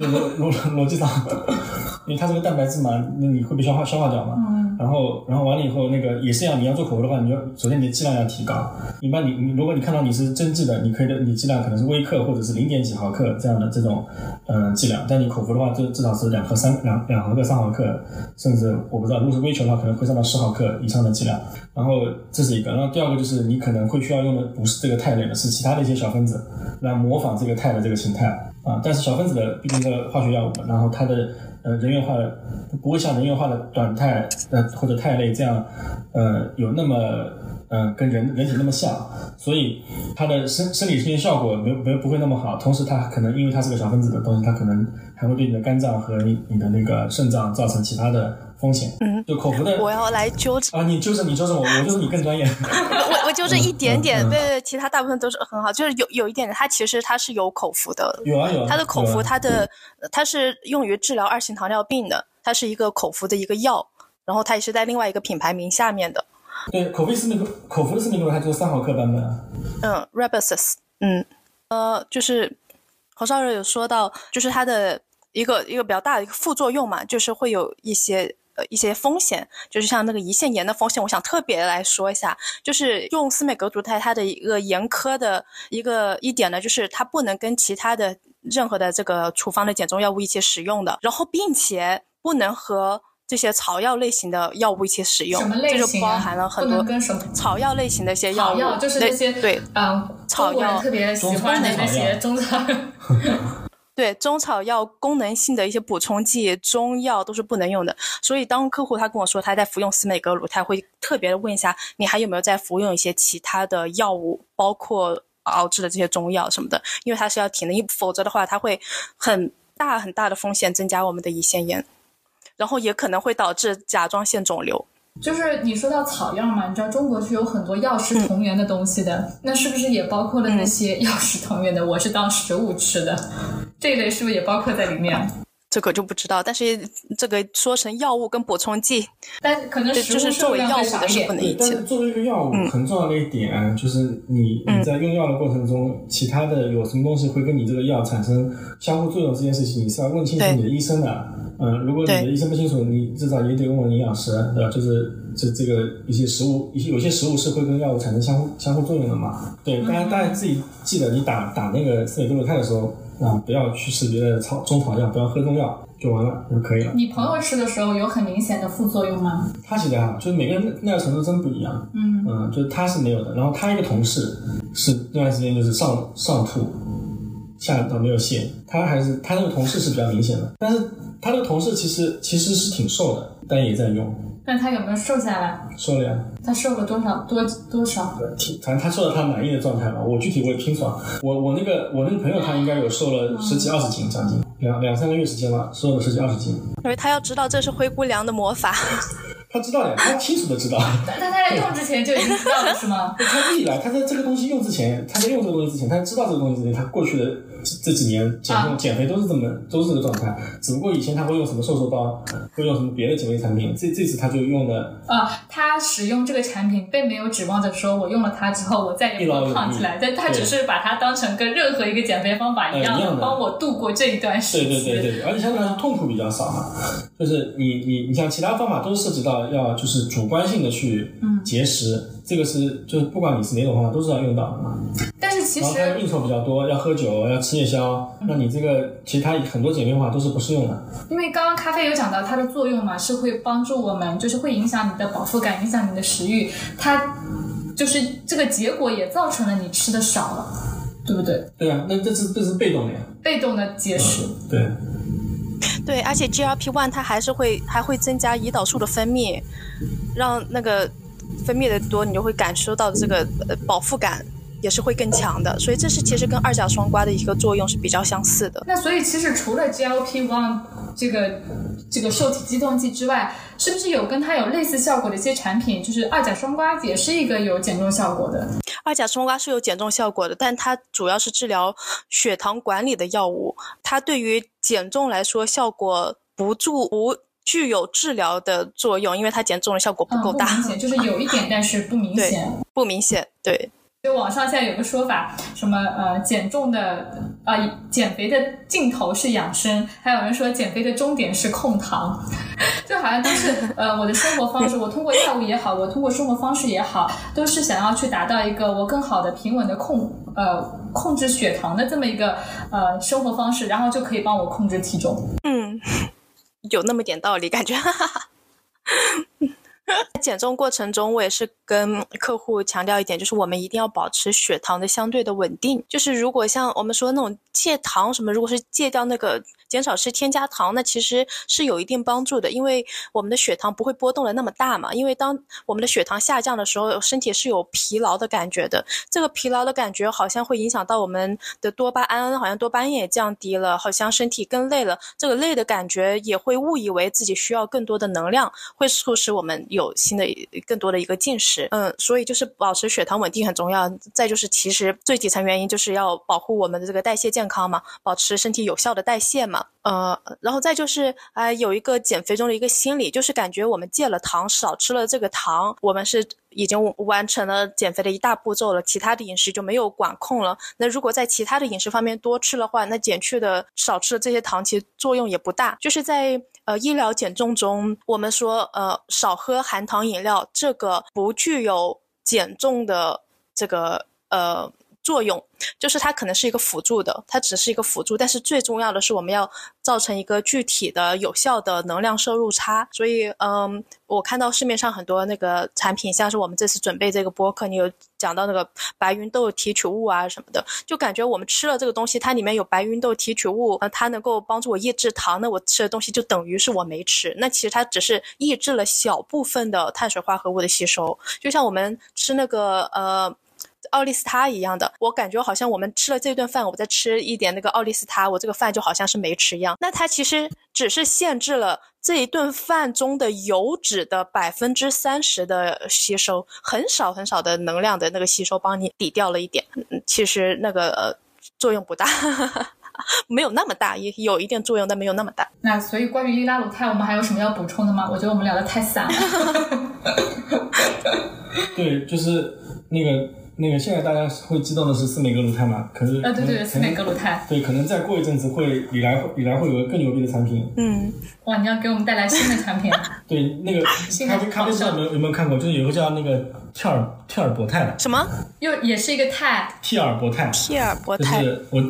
逻逻逻辑上，*laughs* 因为它这个蛋白质嘛，那你会被消化消化掉嘛。然后，然后完了以后，那个也是一样，你要做口服的话，你要首先你的剂量要提高。一般你你如果你看到你是针剂的，你可以的，你剂量可能是微克或者是零点几毫克这样的这种嗯剂量。但你口服的话，就至少是两克三两两毫克三毫克，甚至我不知道，如果是微球的话，可能会上到十毫克以上的剂量。然后这是一个，然后第二个就是你可能会需要用的不是这个肽类的，是其他的一些小分子来模仿这个肽的这个形态。啊，但是小分子的毕竟是化学药物，然后它的呃人源化的不会像人源化的短肽呃或者肽类这样呃有那么嗯跟人人体那么像，所以它的生生理性效果没没不会那么好。同时它可能因为它是个小分子的东西，它可能还会对你的肝脏和你你的那个肾脏造成其他的。风险，嗯，就口服的，我要来纠正啊！你纠正，你纠正我，我纠正你更专业。我我纠正一点点，对对，其他大部分都是很好，就是有有一点，它其实它是有口服的，有啊有。它的口服，它的它是用于治疗二型糖尿病的，它是一个口服的一个药，然后它也是在另外一个品牌名下面的。对，口服是那个口服的是那个，它就是三毫克版本。嗯，Rebus，嗯，呃，就是侯少瑞有说到，就是它的一个一个比较大的一个副作用嘛，就是会有一些。呃一些风险，就是像那个胰腺炎的风险，我想特别来说一下，就是用司美格鲁肽它的一个严苛的一个一点呢，就是它不能跟其他的任何的这个处方的减重药物一起使用的，然后并且不能和这些草药类型的药物一起使用，什么类这就包含了很多跟什么草药类型的一些药物，草药就是对那些对嗯，草药特别喜欢的那些中草药。*laughs* 对中草药功能性的一些补充剂、中药都是不能用的。所以当客户他跟我说他在服用司美格鲁肽，会特别的问一下你还有没有在服用一些其他的药物，包括熬制的这些中药什么的，因为它是要停的，因否则的话它会很大很大的风险增加我们的胰腺炎，然后也可能会导致甲状腺肿瘤。就是你说到草药嘛，你知道中国是有很多药食同源的东西的，那是不是也包括了那些药食同源的？我是当食物吃的，这一类是不是也包括在里面？这个就不知道，但是这个说成药物跟补充剂，但可能就是作为药物的是不能一起作为一个药物，很重要的一点就是你你在用药的过程中，其他的有什么东西会跟你这个药产生相互作用这件事情，你是要问清楚你的医生的。嗯，如果你的医生不清楚，你至少也得问问营养师，对吧？就是这这个一些食物，一些有些食物是会跟药物产生相互相互作用的嘛。对，大家大家自己记得，你打打那个司美格鲁肽的时候啊，不要去吃别的草中草药，不要喝中药，就完了就可以了。你朋友吃的时候有很明显的副作用吗？他其实还好，就是每个人耐受程度真不一样。嗯嗯，就是他是没有的。然后他一个同事是那段时间就是上上吐，下到没有泻，他还是他那个同事是比较明显的，但是他那个同事其实其实是挺瘦的，但也在用，那他有没有瘦下来？瘦了呀。他瘦了多少？多多少？挺反正他瘦到他满意的状态吧。我具体我也听说，我我那个我那个朋友他应该有瘦了十几二十斤，将近两两三个月时间了，瘦了十几二十斤。因为他要知道这是灰姑娘的魔法。*laughs* 他知道呀，他清楚的知道。但但他在用之前就已经知道了是吗？*laughs* 他历来他在这个东西用之前，他在用这个东西之前，他知道这个东西之前，他过去的这这几年减重、啊减肥都是这么都是这个状态。只不过以前他会用什么瘦瘦包，会用什么别的减肥产品，这这次他就用的啊，他使用这个产品并没有指望着说我用了它之后我再也不会胖起来，但他只是把它当成跟任何一个减肥方法一样的帮我度过这一段时对期。对对对，而且相对来说痛苦比较少嘛。就是你你你像其他方法都涉及到要就是主观性的去节食，这个是就是不管你是哪种方法都是要用到的嘛。但是其然后他实应酬比较多，要喝酒，要吃夜宵，那你这个其他很多减肥方法都是不适用的。因为刚刚咖啡有讲到它的作用嘛，是会帮助我们，就是会影响你的饱腹感，影响你的食欲，它就是这个结果也造成了你吃的少了，对不对？对啊，那这是这是被动的呀。被动的节食。对。对，而且 GLP one 它还是会还会增加胰岛素的分泌，让那个分泌的多，你就会感受到这个呃饱腹感也是会更强的。所以这是其实跟二甲双胍的一个作用是比较相似的。那所以其实除了 GLP one 这个这个受体激动剂之外，是不是有跟它有类似效果的一些产品？就是二甲双胍也是一个有减重效果的。二甲双胍是有减重效果的，但它主要是治疗血糖管理的药物，它对于减重来说效果不助不具有治疗的作用，因为它减重的效果不嗯，够大，不明显，就是有一点，但是不明显。不明显。对，就网上现在有个说法，什么呃减重的呃减肥的尽头是养生，还有人说减肥的终点是控糖，*laughs* 就好像都是呃我的生活方式，我通过药物也好，我通过生活方式也好，都是想要去达到一个我更好的平稳的控呃控制血糖的这么一个呃生活方式，然后就可以帮我控制体重。嗯，有那么点道理，感觉。*laughs* 在减重过程中，我也是跟客户强调一点，就是我们一定要保持血糖的相对的稳定。就是如果像我们说那种戒糖什么，如果是戒掉那个减少吃添加糖，那其实是有一定帮助的，因为我们的血糖不会波动的那么大嘛。因为当我们的血糖下降的时候，身体是有疲劳的感觉的。这个疲劳的感觉好像会影响到我们的多巴胺，好像多巴胺也降低了，好像身体更累了。这个累的感觉也会误以为自己需要更多的能量，会促使我们有新的更多的一个进食。嗯，所以就是保持血糖稳定很重要。再就是其实最底层原因就是要保护我们的这个代谢健康嘛，保持身体有效的代谢嘛。呃，然后再就是啊、有一个减肥中的一个心理，就是感觉我们戒了糖，少吃了这个糖，我们是已经完成了减肥的一大步骤了，其他的饮食就没有管控了。那如果在其他的饮食方面多吃的话，那减去的少吃的这些糖，其实作用也不大。就是在呃医疗减重中，我们说呃少喝含糖饮料，这个不具有减重的这个呃作用。就是它可能是一个辅助的，它只是一个辅助，但是最重要的是我们要造成一个具体的、有效的能量摄入差。所以，嗯，我看到市面上很多那个产品，像是我们这次准备这个播客，你有讲到那个白芸豆提取物啊什么的，就感觉我们吃了这个东西，它里面有白芸豆提取物，它能够帮助我抑制糖，那我吃的东西就等于是我没吃。那其实它只是抑制了小部分的碳水化合物的吸收，就像我们吃那个呃。奥利司他一样的，我感觉好像我们吃了这顿饭，我再吃一点那个奥利司他，我这个饭就好像是没吃一样。那它其实只是限制了这一顿饭中的油脂的百分之三十的吸收，很少很少的能量的那个吸收，帮你抵掉了一点。嗯，其实那个呃作用不大，*laughs* 没有那么大，也有一定作用，但没有那么大。那所以关于利拉鲁肽，我们还有什么要补充的吗？我觉得我们聊的太散了。*laughs* 对，就是那个那个，现在大家会知道的是斯美格鲁肽嘛？可是啊，对对对，可能司美格鲁肽。对，可能再过一阵子会李来李来会有个更牛逼的产品。嗯，哇，你要给我们带来新的产品。*laughs* 对，那个 *laughs* 咖啡咖啡师有没有有没有看过？就是有个叫那个替尔替尔博肽的什么又也是一个肽，替尔博肽，替尔博就？是我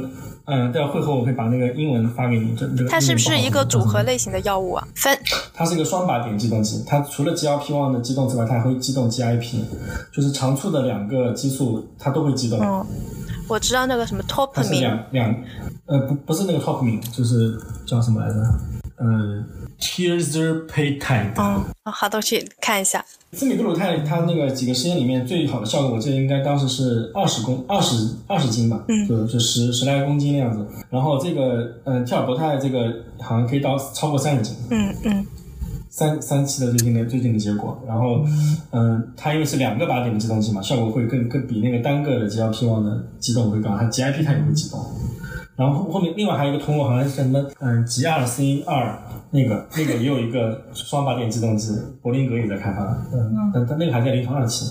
嗯，待会会后我会把那个英文发给你。这这个它是不是一个组合类？型的药物啊？分它是一个双靶点激动剂，它除了 GLP-1 的激动之外，它还会激动 GIP，就是长促的两个激素它都会激动。嗯，我知道那个什么 Topamine，两两，呃，不不是那个 Topamine，就是叫什么来着？呃，Tirzepatide。嗯，好的，去看一下。司美格鲁肽它那个几个实验里面最好的效果，我记得应该当时是二十公二十二十斤吧，嗯就就十十来公斤那样子。然后这个嗯，替尔博肽这个好像可以到超过三十斤。嗯嗯三三期的最近的最近的结果，然后，嗯、它因为是两个靶点的激动剂嘛，效果会更更比那个单个的 GLP-1 的激动会高，它 GIP 它也会激动。然后后后面另外还有一个通路，好像是什么嗯 G2C 二那个那个也有一个双靶点激动剂，柏林格也在开发，嗯，但但那个还在临床二期。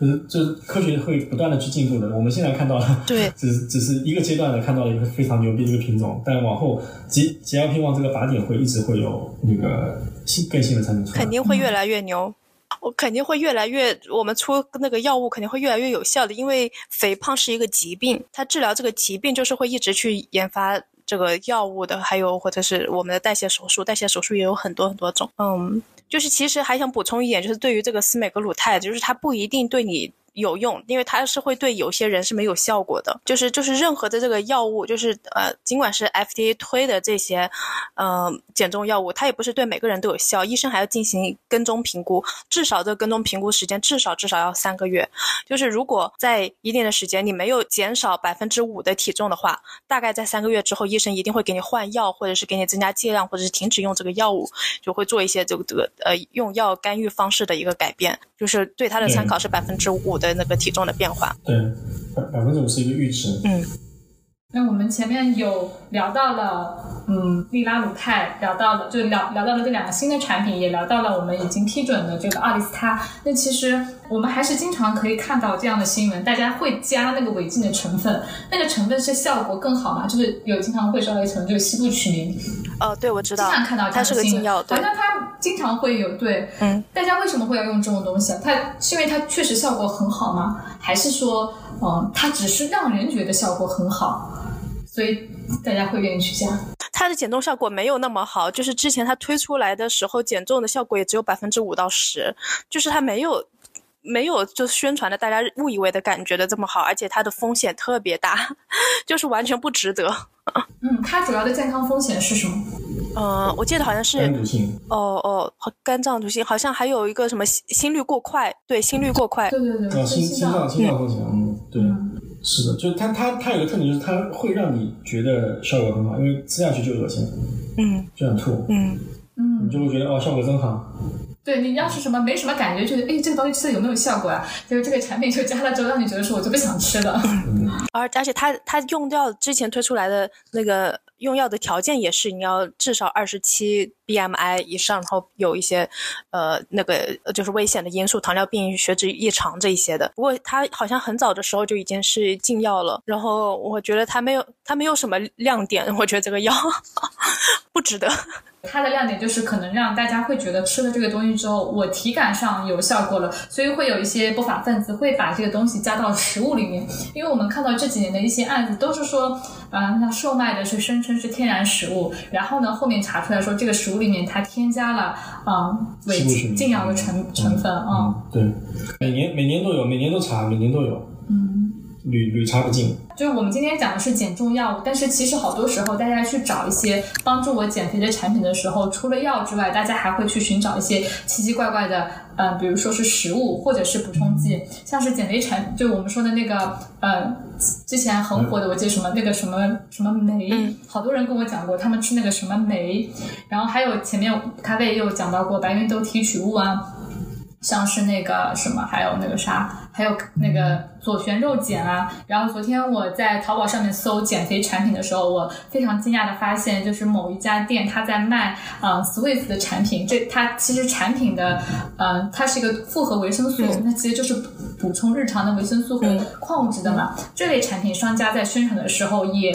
就是就是科学会不断的去进步的。我们现在看到了，对 *laughs* 只是只是一个阶段的看到了一个非常牛逼的一个品种，但往后 G GLP 1这个靶点会一直会有那个新更新的产品出来。肯定会越来越牛。我肯定会越来越，我们出那个药物肯定会越来越有效的，因为肥胖是一个疾病，它治疗这个疾病就是会一直去研发这个药物的，还有或者是我们的代谢手术，代谢手术也有很多很多种。嗯，就是其实还想补充一点，就是对于这个司美格鲁肽，就是它不一定对你。有用，因为它是会对有些人是没有效果的。就是就是任何的这个药物，就是呃，尽管是 FDA 推的这些，呃，减重药物，它也不是对每个人都有效，医生还要进行跟踪评估，至少这个跟踪评估时间至少至少要三个月。就是如果在一定的时间你没有减少百分之五的体重的话，大概在三个月之后，医生一定会给你换药，或者是给你增加剂量，或者是停止用这个药物，就会做一些这个这个呃用药干预方式的一个改变。就是对它的参考是百分之五的那个体重的变化。对，百百分之五是一个阈值。嗯，那我们前面有聊到了，嗯，利拉鲁肽，聊到了就聊聊到了这两个新的产品，也聊到了我们已经批准的这个奥利司他。那其实我们还是经常可以看到这样的新闻，大家会加那个违禁的成分，那个成分是效果更好嘛？就是有经常会说到一层，就是西部曲明，哦，对，我知道经常看到，这它是个样的新闻，禁药，对好，像它经常会有对，嗯，大家为什么会要用这种东西啊？它是因为它确实效果很好吗？还是说，嗯，它只是让人觉得效果很好，所以大家会愿意去加？它的减重效果没有那么好，就是之前它推出来的时候，减重的效果也只有百分之五到十，就是它没有。没有就是宣传的大家误以为的感觉的这么好，而且它的风险特别大，*laughs* 就是完全不值得。*laughs* 嗯，它主要的健康风险是什么？呃，我记得好像是肝毒性，哦哦，肝脏毒性，好像还有一个什么心心率过快，对，心率过快，对对对，啊，心心脏心脏风险，嗯，对，是的，就是它它它有个特点，就是它会让你觉得效果很好，因为吃下去就恶心，嗯。就想吐，嗯嗯。你就会觉得哦效果真好，对你要是什么没什么感觉，觉得哎这个东西吃的有没有效果啊？就是这个产品就加了之后，让你觉得说我就不想吃了。*laughs* 而而且它它用掉之前推出来的那个用药的条件也是你要至少二十七 BMI 以上，然后有一些呃那个就是危险的因素，糖尿病、血脂异常这一些的。不过它好像很早的时候就已经是禁药了，然后我觉得它没有它没有什么亮点，我觉得这个药 *laughs* 不值得。它的亮点就是可能让大家会觉得吃了这个东西之后，我体感上有效果了，所以会有一些不法分子会把这个东西加到食物里面。因为我们看到这几年的一些案子都是说，啊、那售卖的是声称是天然食物，然后呢后面查出来说这个食物里面它添加了啊、违禁药的成成分啊。嗯，对，每年每年都有，每年都查，每年都有，嗯。屡屡查不尽。就是我们今天讲的是减重药物，但是其实好多时候大家去找一些帮助我减肥的产品的时候，除了药之外，大家还会去寻找一些奇奇怪怪的，呃，比如说是食物或者是补充剂，像是减肥产，就我们说的那个，呃，之前很火的，我记得什么那个什么什么酶，嗯好多人跟我讲过，他们吃那个什么酶，然后还有前面咖啡也有讲到过白芸豆提取物啊。像是那个什么，还有那个啥，还有那个左旋肉碱啊。然后昨天我在淘宝上面搜减肥产品的时候，我非常惊讶的发现，就是某一家店它在卖呃 Swiss 的产品，这它其实产品的呃它是一个复合维生素，那其实就是补充日常的维生素和矿物质的嘛。这类产品商家在宣传的时候也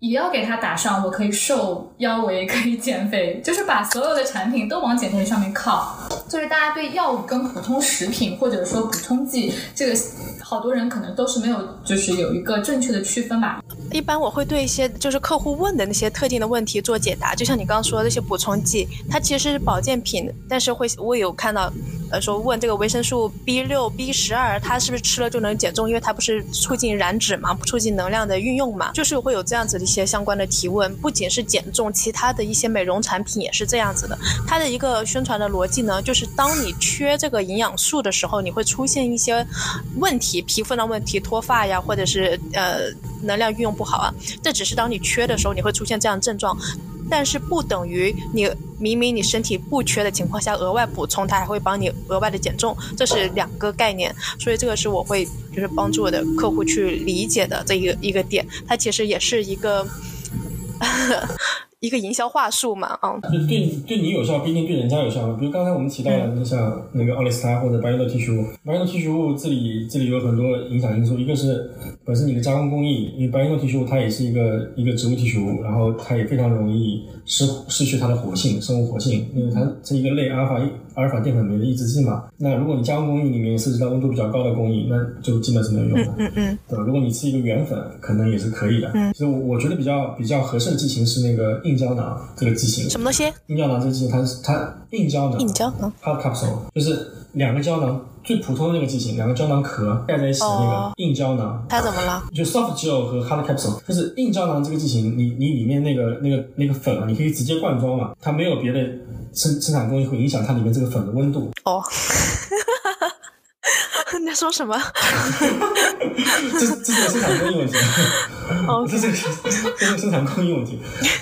也要给它打上我可以瘦腰围，可以减肥，就是把所有的产品都往减肥上面靠。就是大家对药物跟普通食品或者说补充剂，这个好多人可能都是没有，就是有一个正确的区分吧。一般我会对一些就是客户问的那些特定的问题做解答，就像你刚刚说的那些补充剂，它其实是保健品，但是会我有看到，呃，说问这个维生素 B 六、B 十二，它是不是吃了就能减重？因为它不是促进燃脂嘛，促进能量的运用嘛，就是会有这样子的一些相关的提问。不仅是减重，其他的一些美容产品也是这样子的。它的一个宣传的逻辑呢，就是当你缺这个营养素的时候，你会出现一些问题，皮肤的问题、脱发呀，或者是呃能量运用不好啊，这只是当你缺的时候你会出现这样的症状，但是不等于你明明你身体不缺的情况下额外补充，它还会帮你额外的减重，这是两个概念，所以这个是我会就是帮助我的客户去理解的这一个一个点，它其实也是一个一个营销话术嘛，嗯，就对对你有效，不一定对人家有效。比如刚才我们提到的，你像那个奥利司他或者白芸豆提取物，白芸豆提取物这里这里有很多影响因素，一个是本身你的加工工艺，因为白芸豆提取物它也是一个一个植物提取物，然后它也非常容易失失去它的活性，生物活性，因为它是一个类阿尔法阿尔法淀粉酶的抑制剂嘛。那如果你加工工艺里面涉及到温度比较高的工艺，那就基本是没有用的。嗯嗯对吧？如果你吃一个原粉，可能也是可以的。嗯其实我我觉得比较比较合适的剂型是那个硬胶囊这个剂型。什么东西？硬胶囊这个剂型，它是它硬胶囊，硬胶囊 hard capsule，就是两个胶囊最普通的那个剂型，两个胶囊壳盖在一起的那哦个硬胶囊。它怎么了？就 soft gel 和 hard capsule，就是硬胶囊这个剂型，你你里面那个那个那个粉啊，你可以直接灌装嘛，它没有别的生生产工艺会影响它里面这个粉的温度。哦。*laughs* 你在说什么？*laughs* 这这是个生产工艺问题，*laughs* 哦这是个这是生产工艺问题。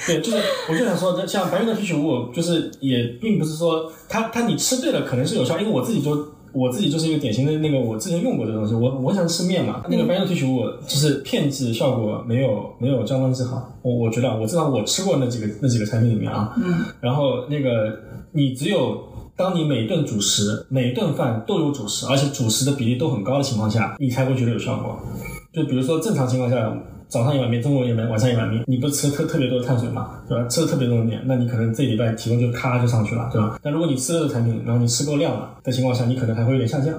对，就是我就想说，像白云的提取物，就是也并不是说它它你吃对了可能是有效，因为我自己就我自己就是一个典型的那个，我之前用过的东西，我我想吃面嘛，那个白云的提取物就是片剂效果没有没有胶囊剂好，我我觉得啊我知道我吃过那几个那几个产品里面啊，嗯，然后那个你只有当你每顿主食、每顿饭都有主食，而且主食的比例都很高的情况下，你才会觉得有效果。就比如说正常情况下，早上一碗面，中午一碗面，晚上一碗面，你不吃特特别多的碳水嘛，对吧？吃了特别多的面，那你可能这礼拜体重就咔就上去了，对吧？但如果你吃了这个产品，然后你吃够量了的情况下，你可能还会有点下降，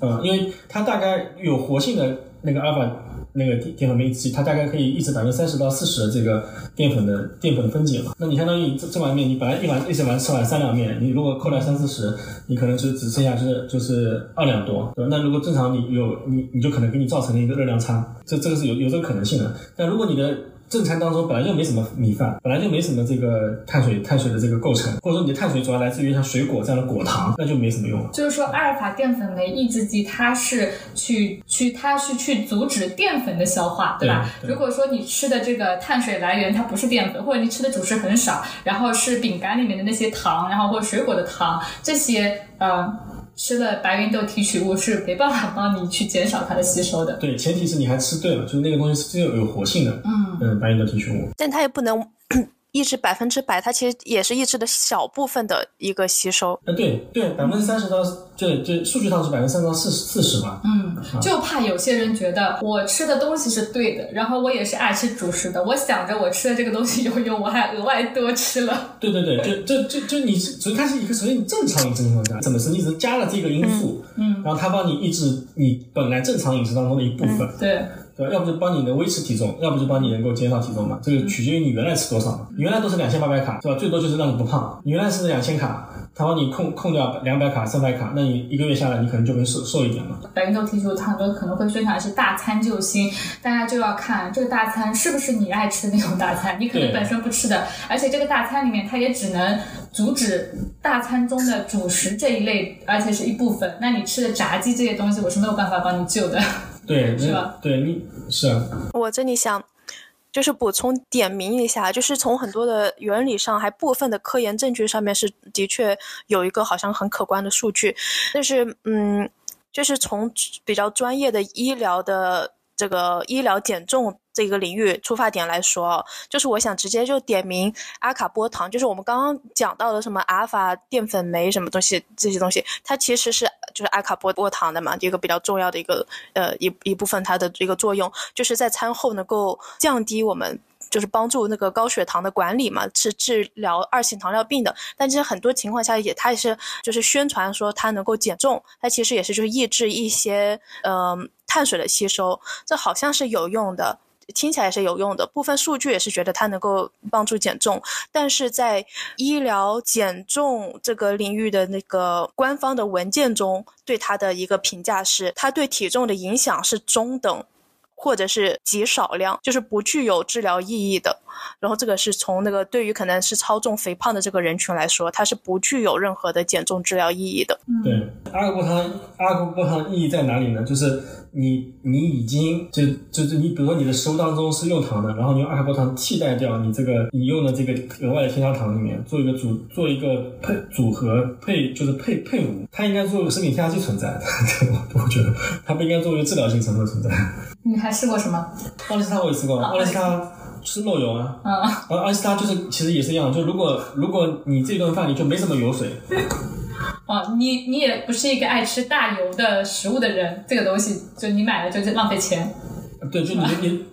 嗯，因为它大概有活性的那个阿尔法那个淀粉酶抑制剂，它大概可以抑制百分之三十到四十的这个淀粉的淀粉的分解嘛。那你相当于这这碗面，你本来一碗一整碗吃完三两面，你如果扣掉三四十，你可能就只剩下就是就是二两多，对吧？那如果正常你有你你就可能给你造成了一个热量差，这这个是有有这个可能性的。但如果你的正餐当中本来就没什么米饭，本来就没什么这个碳水碳水的这个构成，或者说你的碳水主要来自于像水果这样的果糖，那就没什么用了。就是说，阿尔法淀粉酶抑制剂它是去去它是去阻止淀粉的消化，对吧？对对如果说你吃的这个碳水来源它不是淀粉，或者你吃的主食很少，然后是饼干里面的那些糖，然后或者水果的糖，这些呃吃了白芸豆提取物是没办法帮你去减少它的吸收的。对，前提是你还吃对了，就是那个东西是有有活性的，嗯，嗯，白芸豆提取物。但它也不能抑制百分之百，它其实也是抑制的小部分的一个吸收。啊，对对，百分之三十到就就数据上是百分之三十到四十四十嘛。嗯，就怕有些人觉得我吃的东西是对的，然后我也是爱吃主食的，我想着我吃的这个东西有用，我还额外多吃了。对对对，就就就就你是，所以它是一个首先你正常饮食情况下，怎么是你只是加了这个因素，嗯，然后它帮你抑制你本来正常饮食当中的一部分，对，对吧？要不就帮你能维持体重，要不就帮你能够减少体重嘛。这个取决于你原来吃多少嘛。你原来都是两千八百卡，对吧？最多就是让你不胖。你原来是两千卡，他帮你控控掉两百卡、三百卡，那你一个月下来，你可能就会瘦瘦一点嘛。白芸豆提取物它很多可能会宣传是大餐救星，大家就要看这个大餐是不是你爱吃的那种大餐，你可能本身不吃的，而且这个大餐里面它也只能阻止大餐中的主食这一类，而且是一部分。那你吃的炸鸡这些东西，我是没有办法帮你救的。对，那是吧？对你是啊，我这里想就是补充点名一下，就是从很多的原理上，还部分的科研证据上面是的确有一个好像很可观的数据，但是嗯，就是从比较专业的医疗的这个医疗减重这个领域出发点来说，就是我想直接就点名阿卡波糖，就是我们刚刚讲到的什么阿尔法淀粉酶什么东西这些东西，它其实是就是阿卡波波糖的嘛，一个比较重要的一个呃一一部分它的一个作用，就是在餐后能够降低我们。就是帮助那个高血糖的管理嘛，是治疗二型糖尿病的。但其实很多情况下也，它也是就是宣传说它能够减重，它其实也是就是抑制一些嗯、碳水的吸收，这好像是有用的。听起来是有用的，部分数据也是觉得它能够帮助减重，但是在医疗减重这个领域的那个官方的文件中，对它的一个评价是，它对体重的影响是中等，或者是极少量，就是不具有治疗意义的。然后这个是从那个对于可能是超重肥胖的这个人群来说，它是不具有任何的减重治疗意义的。对，阿尔波糖，阿尔波糖意义在哪里呢？就是你你已经就就是你，比如说你的食物当中是用糖的，然后你用阿尔波糖替代掉你这个你用的这个额外的添加糖里面，做一个组做一个配组合配就是配配伍，它应该作为食品添加剂存在的，*laughs* 我觉得它不应该作为治疗性成分存在。你还试过什么？奥利司他我也试过，奥利司他是漏油啊，嗯，然后奥利司他就是其实也是一样，就如果如果你这顿饭里就没什么油水，*laughs* 哦，你你也不是一个爱吃大油的食物的人，这个东西就你买了就是浪费钱，对，就你你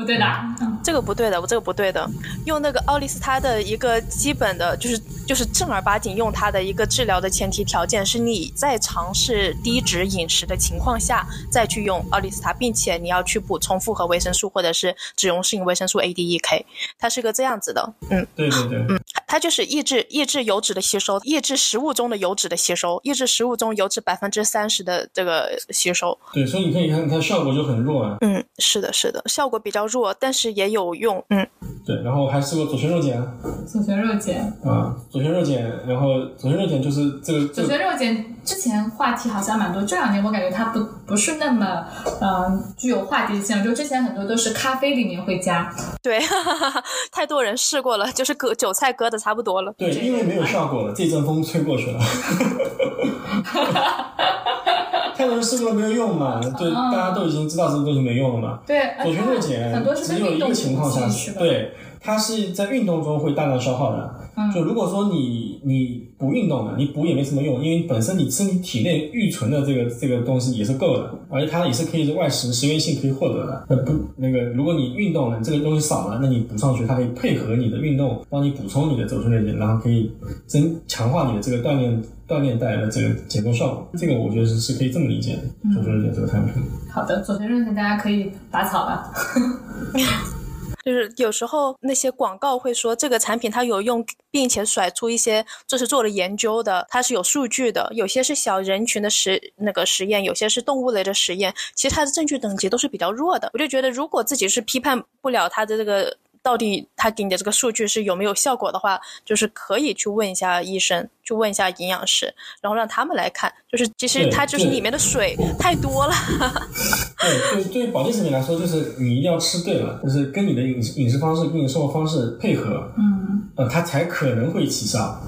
不对的。嗯这个不对的，我这个不对的。用那个奥利司他的一个基本的，就是就是正儿八经用它的一个治疗的前提条件是你在尝试低脂饮食的情况下再去用奥利司他，并且你要去补充复合维生素或者是脂溶性维生素 A、D、E、K，它是个这样子的。嗯，对对对。嗯它就是抑制抑制油脂的吸收，抑制食物中的油脂的吸收，抑制食物中油脂百分之三十的这个吸收。对，所以你可以看它效果就很弱啊。嗯，是的，是的，效果比较弱，但是也有用。嗯，对，然后还试过左旋肉碱左旋肉碱，啊，左旋肉碱，然后左旋肉碱就是这个左旋肉碱之前话题好像蛮多，这两年我感觉它不不是那么嗯、呃具有话题性了，就之前很多都是咖啡里面会加，对，哈哈哈太多人试过了，就是割韭菜割的差不多了。对，因为没有效果了，这阵风吹过去了。*laughs* 太多人试过了没有用嘛？对，大家都已经知道这个东西没用了嘛。对，而左旋肉碱只有一个情况下？对，它是在运动中会大量消耗的。嗯就如果说你你不运动的，你补也没什么用，因为本身你身体体内预存的这个这个东西也是够的，而且它也是可以是外食食源性可以获得的。那不那个，如果你运动了，这个东西少了，那你补上去，它可以配合你的运动，帮你补充你的走顺类然后可以增强化你的这个锻炼锻炼带来的这个减重效果。这个我觉得是是可以这么理解的，走顺类这个产品。好的，左旋肉碱大家可以拔草了。*laughs* *laughs* *laughs* 就是有时候那些广告会说这个产品它有用，并且甩出一些这是做了研究的，它是有数据的，有些是小人群的实那个实验，有些是动物类的实验，其实它的证据等级都是比较弱的。我就觉得，如果自己是批判不了它的这个。到底他给你的这个数据是有没有效果的话，就是可以去问一下医生，去问一下营养师，然后让他们来看。就是其实它就是里面的水太多了。*laughs* 对，对，对于保健食品来说，就是你一定要吃对了，就是跟你的饮饮食方式、跟你的生活方式配合，嗯，呃，它才可能会起效。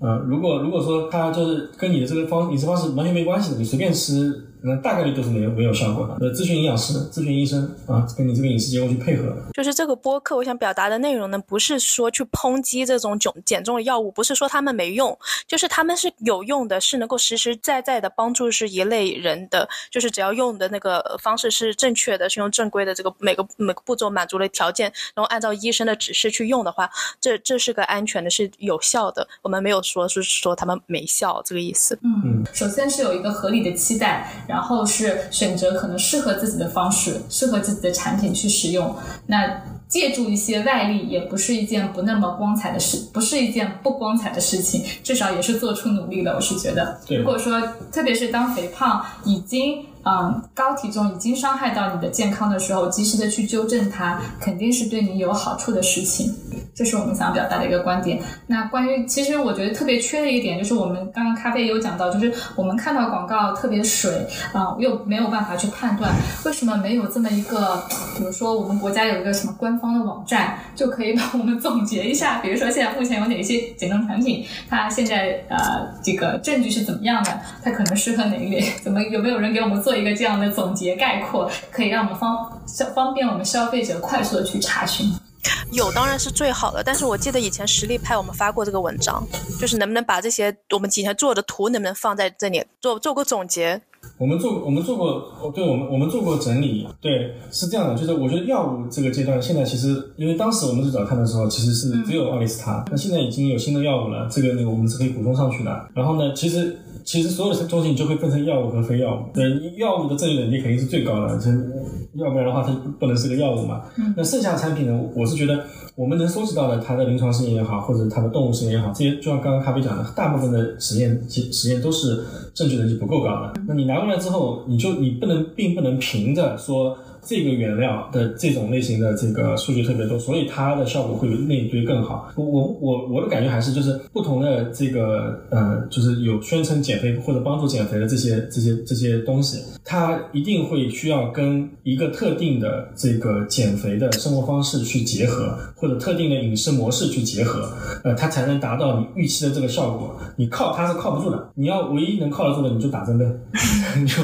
呃，如果如果说它就是跟你的这个方饮食方式完全没关系的，你随便吃。那大概率都是没有没有效果的。呃，咨询营养师、咨询医生啊，跟你这个饮食结构去配合。就是这个播客，我想表达的内容呢，不是说去抨击这种减减重的药物，不是说他们没用，就是他们是有用的，是能够实实在在的帮助是一类人的。就是只要用的那个方式是正确的，是用正规的这个每个每个步骤满足了条件，然后按照医生的指示去用的话，这这是个安全的，是有效的。我们没有说是说他们没效这个意思。嗯，首先是有一个合理的期待。然后是选择可能适合自己的方式，适合自己的产品去使用。那借助一些外力也不是一件不那么光彩的事，不是一件不光彩的事情，至少也是做出努力的。我是觉得，如果说特别是当肥胖已经。嗯，高体重已经伤害到你的健康的时候，及时的去纠正它，肯定是对你有好处的事情。这是我们想表达的一个观点。那关于，其实我觉得特别缺的一点，就是我们刚刚咖啡也有讲到，就是我们看到广告特别水啊，又没有办法去判断为什么没有这么一个，比如说我们国家有一个什么官方的网站，就可以帮我们总结一下，比如说现在目前有哪些减重产品，它现在呃这个证据是怎么样的，它可能适合哪一类，怎么有没有人给我们做？一个这样的总结概括，可以让我们方消方便我们消费者快速的去查询。有当然是最好的，但是我记得以前实力派我们发过这个文章，就是能不能把这些我们今天做的图能不能放在这里做做个总结。我们做我们做过，对我们我们做过整理，对，是这样的，就是我觉得药物这个阶段，现在其实因为当时我们最早看的时候，其实是只有奥利司他，那现在已经有新的药物了，这个那个我们是可以补充上去的。然后呢，其实。其实所有的东西你就会分成药物和非药物。对，药物的证据等级肯定是最高的，这要不然的话它不能是个药物嘛。那剩下的产品呢？我是觉得我们能收集到的它的临床试验也好，或者它的动物实验也好，这些就像刚刚咖啡讲的，大部分的实验实验都是证据等级不够高的。那你拿过来之后，你就你不能并不能凭着说。这个原料的这种类型的这个数据特别多，所以它的效果会比那一堆更好。我我我我的感觉还是就是不同的这个呃，就是有宣称减肥或者帮助减肥的这些这些这些东西，它一定会需要跟一个特定的这个减肥的生活方式去结合，或者特定的饮食模式去结合，呃，它才能达到你预期的这个效果。你靠它是靠不住的，你要唯一能靠得住的，你就打针呗，*laughs* 你就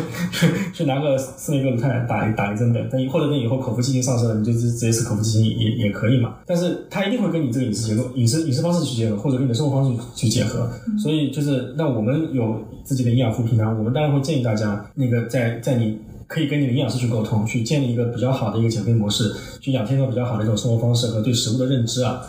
去拿个司美格鲁肽打打一针呗。等或者等以后口服剂型上市了，你就直直接吃口服剂型也也可以嘛。但是它一定会跟你这个饮食结构、饮食饮食方式去结合，或者跟你的生活方式去结合。所以就是那我们有自己的营养护平台，我们当然会建议大家那个在在你可以跟你的营养师去沟通，去建立一个比较好的一个减肥模式，去养成一个比较好的一种生活方式和对食物的认知啊。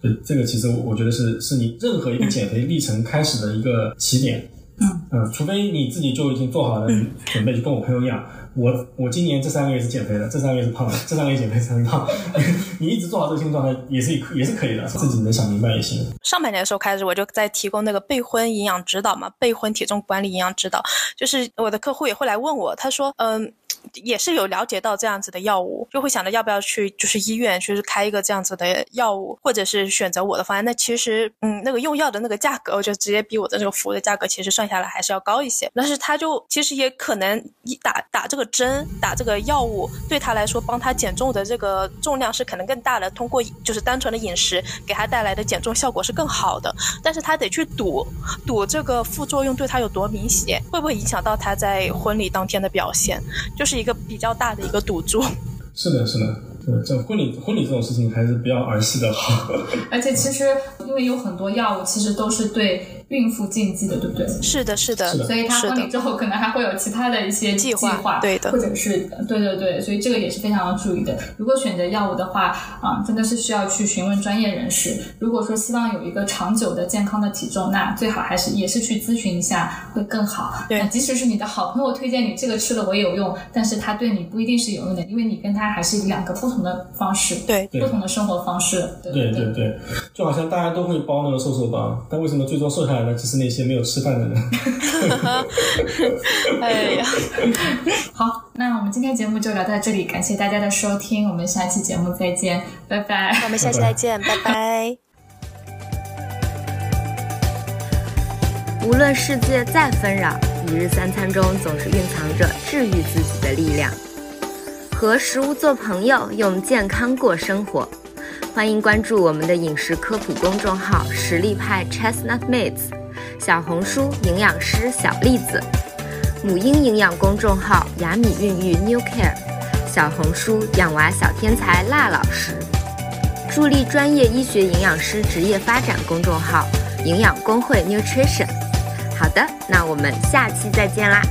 对这个其实我觉得是是你任何一个减肥历程开始的一个起点。嗯嗯，除非你自己就已经做好了准备，就跟我朋友一样。我我今年这三个月是减肥的，这三个月是胖的，这三个月减肥才胖。*laughs* 你一直做好这个心理状态也是也是可以的，自己能想明白也行。上半年的时候开始，我就在提供那个备婚营养指导嘛，备婚体重管理营养指导，就是我的客户也会来问我，他说，嗯。也是有了解到这样子的药物，就会想着要不要去就是医院去开一个这样子的药物，或者是选择我的方案。那其实，嗯，那个用药的那个价格，我就直接比我的这个服务的价格，其实算下来还是要高一些。但是他就其实也可能一打打这个针，打这个药物，对他来说帮他减重的这个重量是可能更大的。通过就是单纯的饮食给他带来的减重效果是更好的，但是他得去赌赌这个副作用对他有多明显，会不会影响到他在婚礼当天的表现，就是。一个比较大的一个赌注，*laughs* 是的，是的，对，这婚礼婚礼这种事情还是不要儿戏的好。*laughs* 而且其实因为有很多药物，其实都是对孕妇禁忌的，对不对？是的，是的，所以他，婚礼之后可能还会有其他的一些计计划对的或者是对对对，所以这个也是非常要注意的。如果选择药物的话，啊、真的是需要去询问专业人士。如果说希望有一个长久的健康的体重，那最好还是也是去咨询一下会更好。对那即使是你的好朋友推荐你这个吃了我也有用，但是他对你不一定是有用的，因为你跟他还是两个不同的方式，对对不同的生活方式。对对对对对，就好像大家都会包那个瘦瘦包，但为什么最终瘦下来的只是那些没有吃饭的人？*laughs* 哎呀，好，那我们今天节目就聊到这里，感谢大家的收听，我们下期节目再见，拜拜。我们下期再见，拜拜。无论世界再纷扰，一日三餐中总是蕴藏着治愈自己的力量。和食物做朋友，用健康过生活。欢迎关注我们的饮食科普公众号“实力派 Chestnut Mates”，小红书营养师小栗子，母婴营养公众号“雅米孕育 New Care”，小红书养娃小天才辣老师，助力专业医学营养师职业发展公众号“营养工会 Nutrition”。好的，那我们下期再见啦。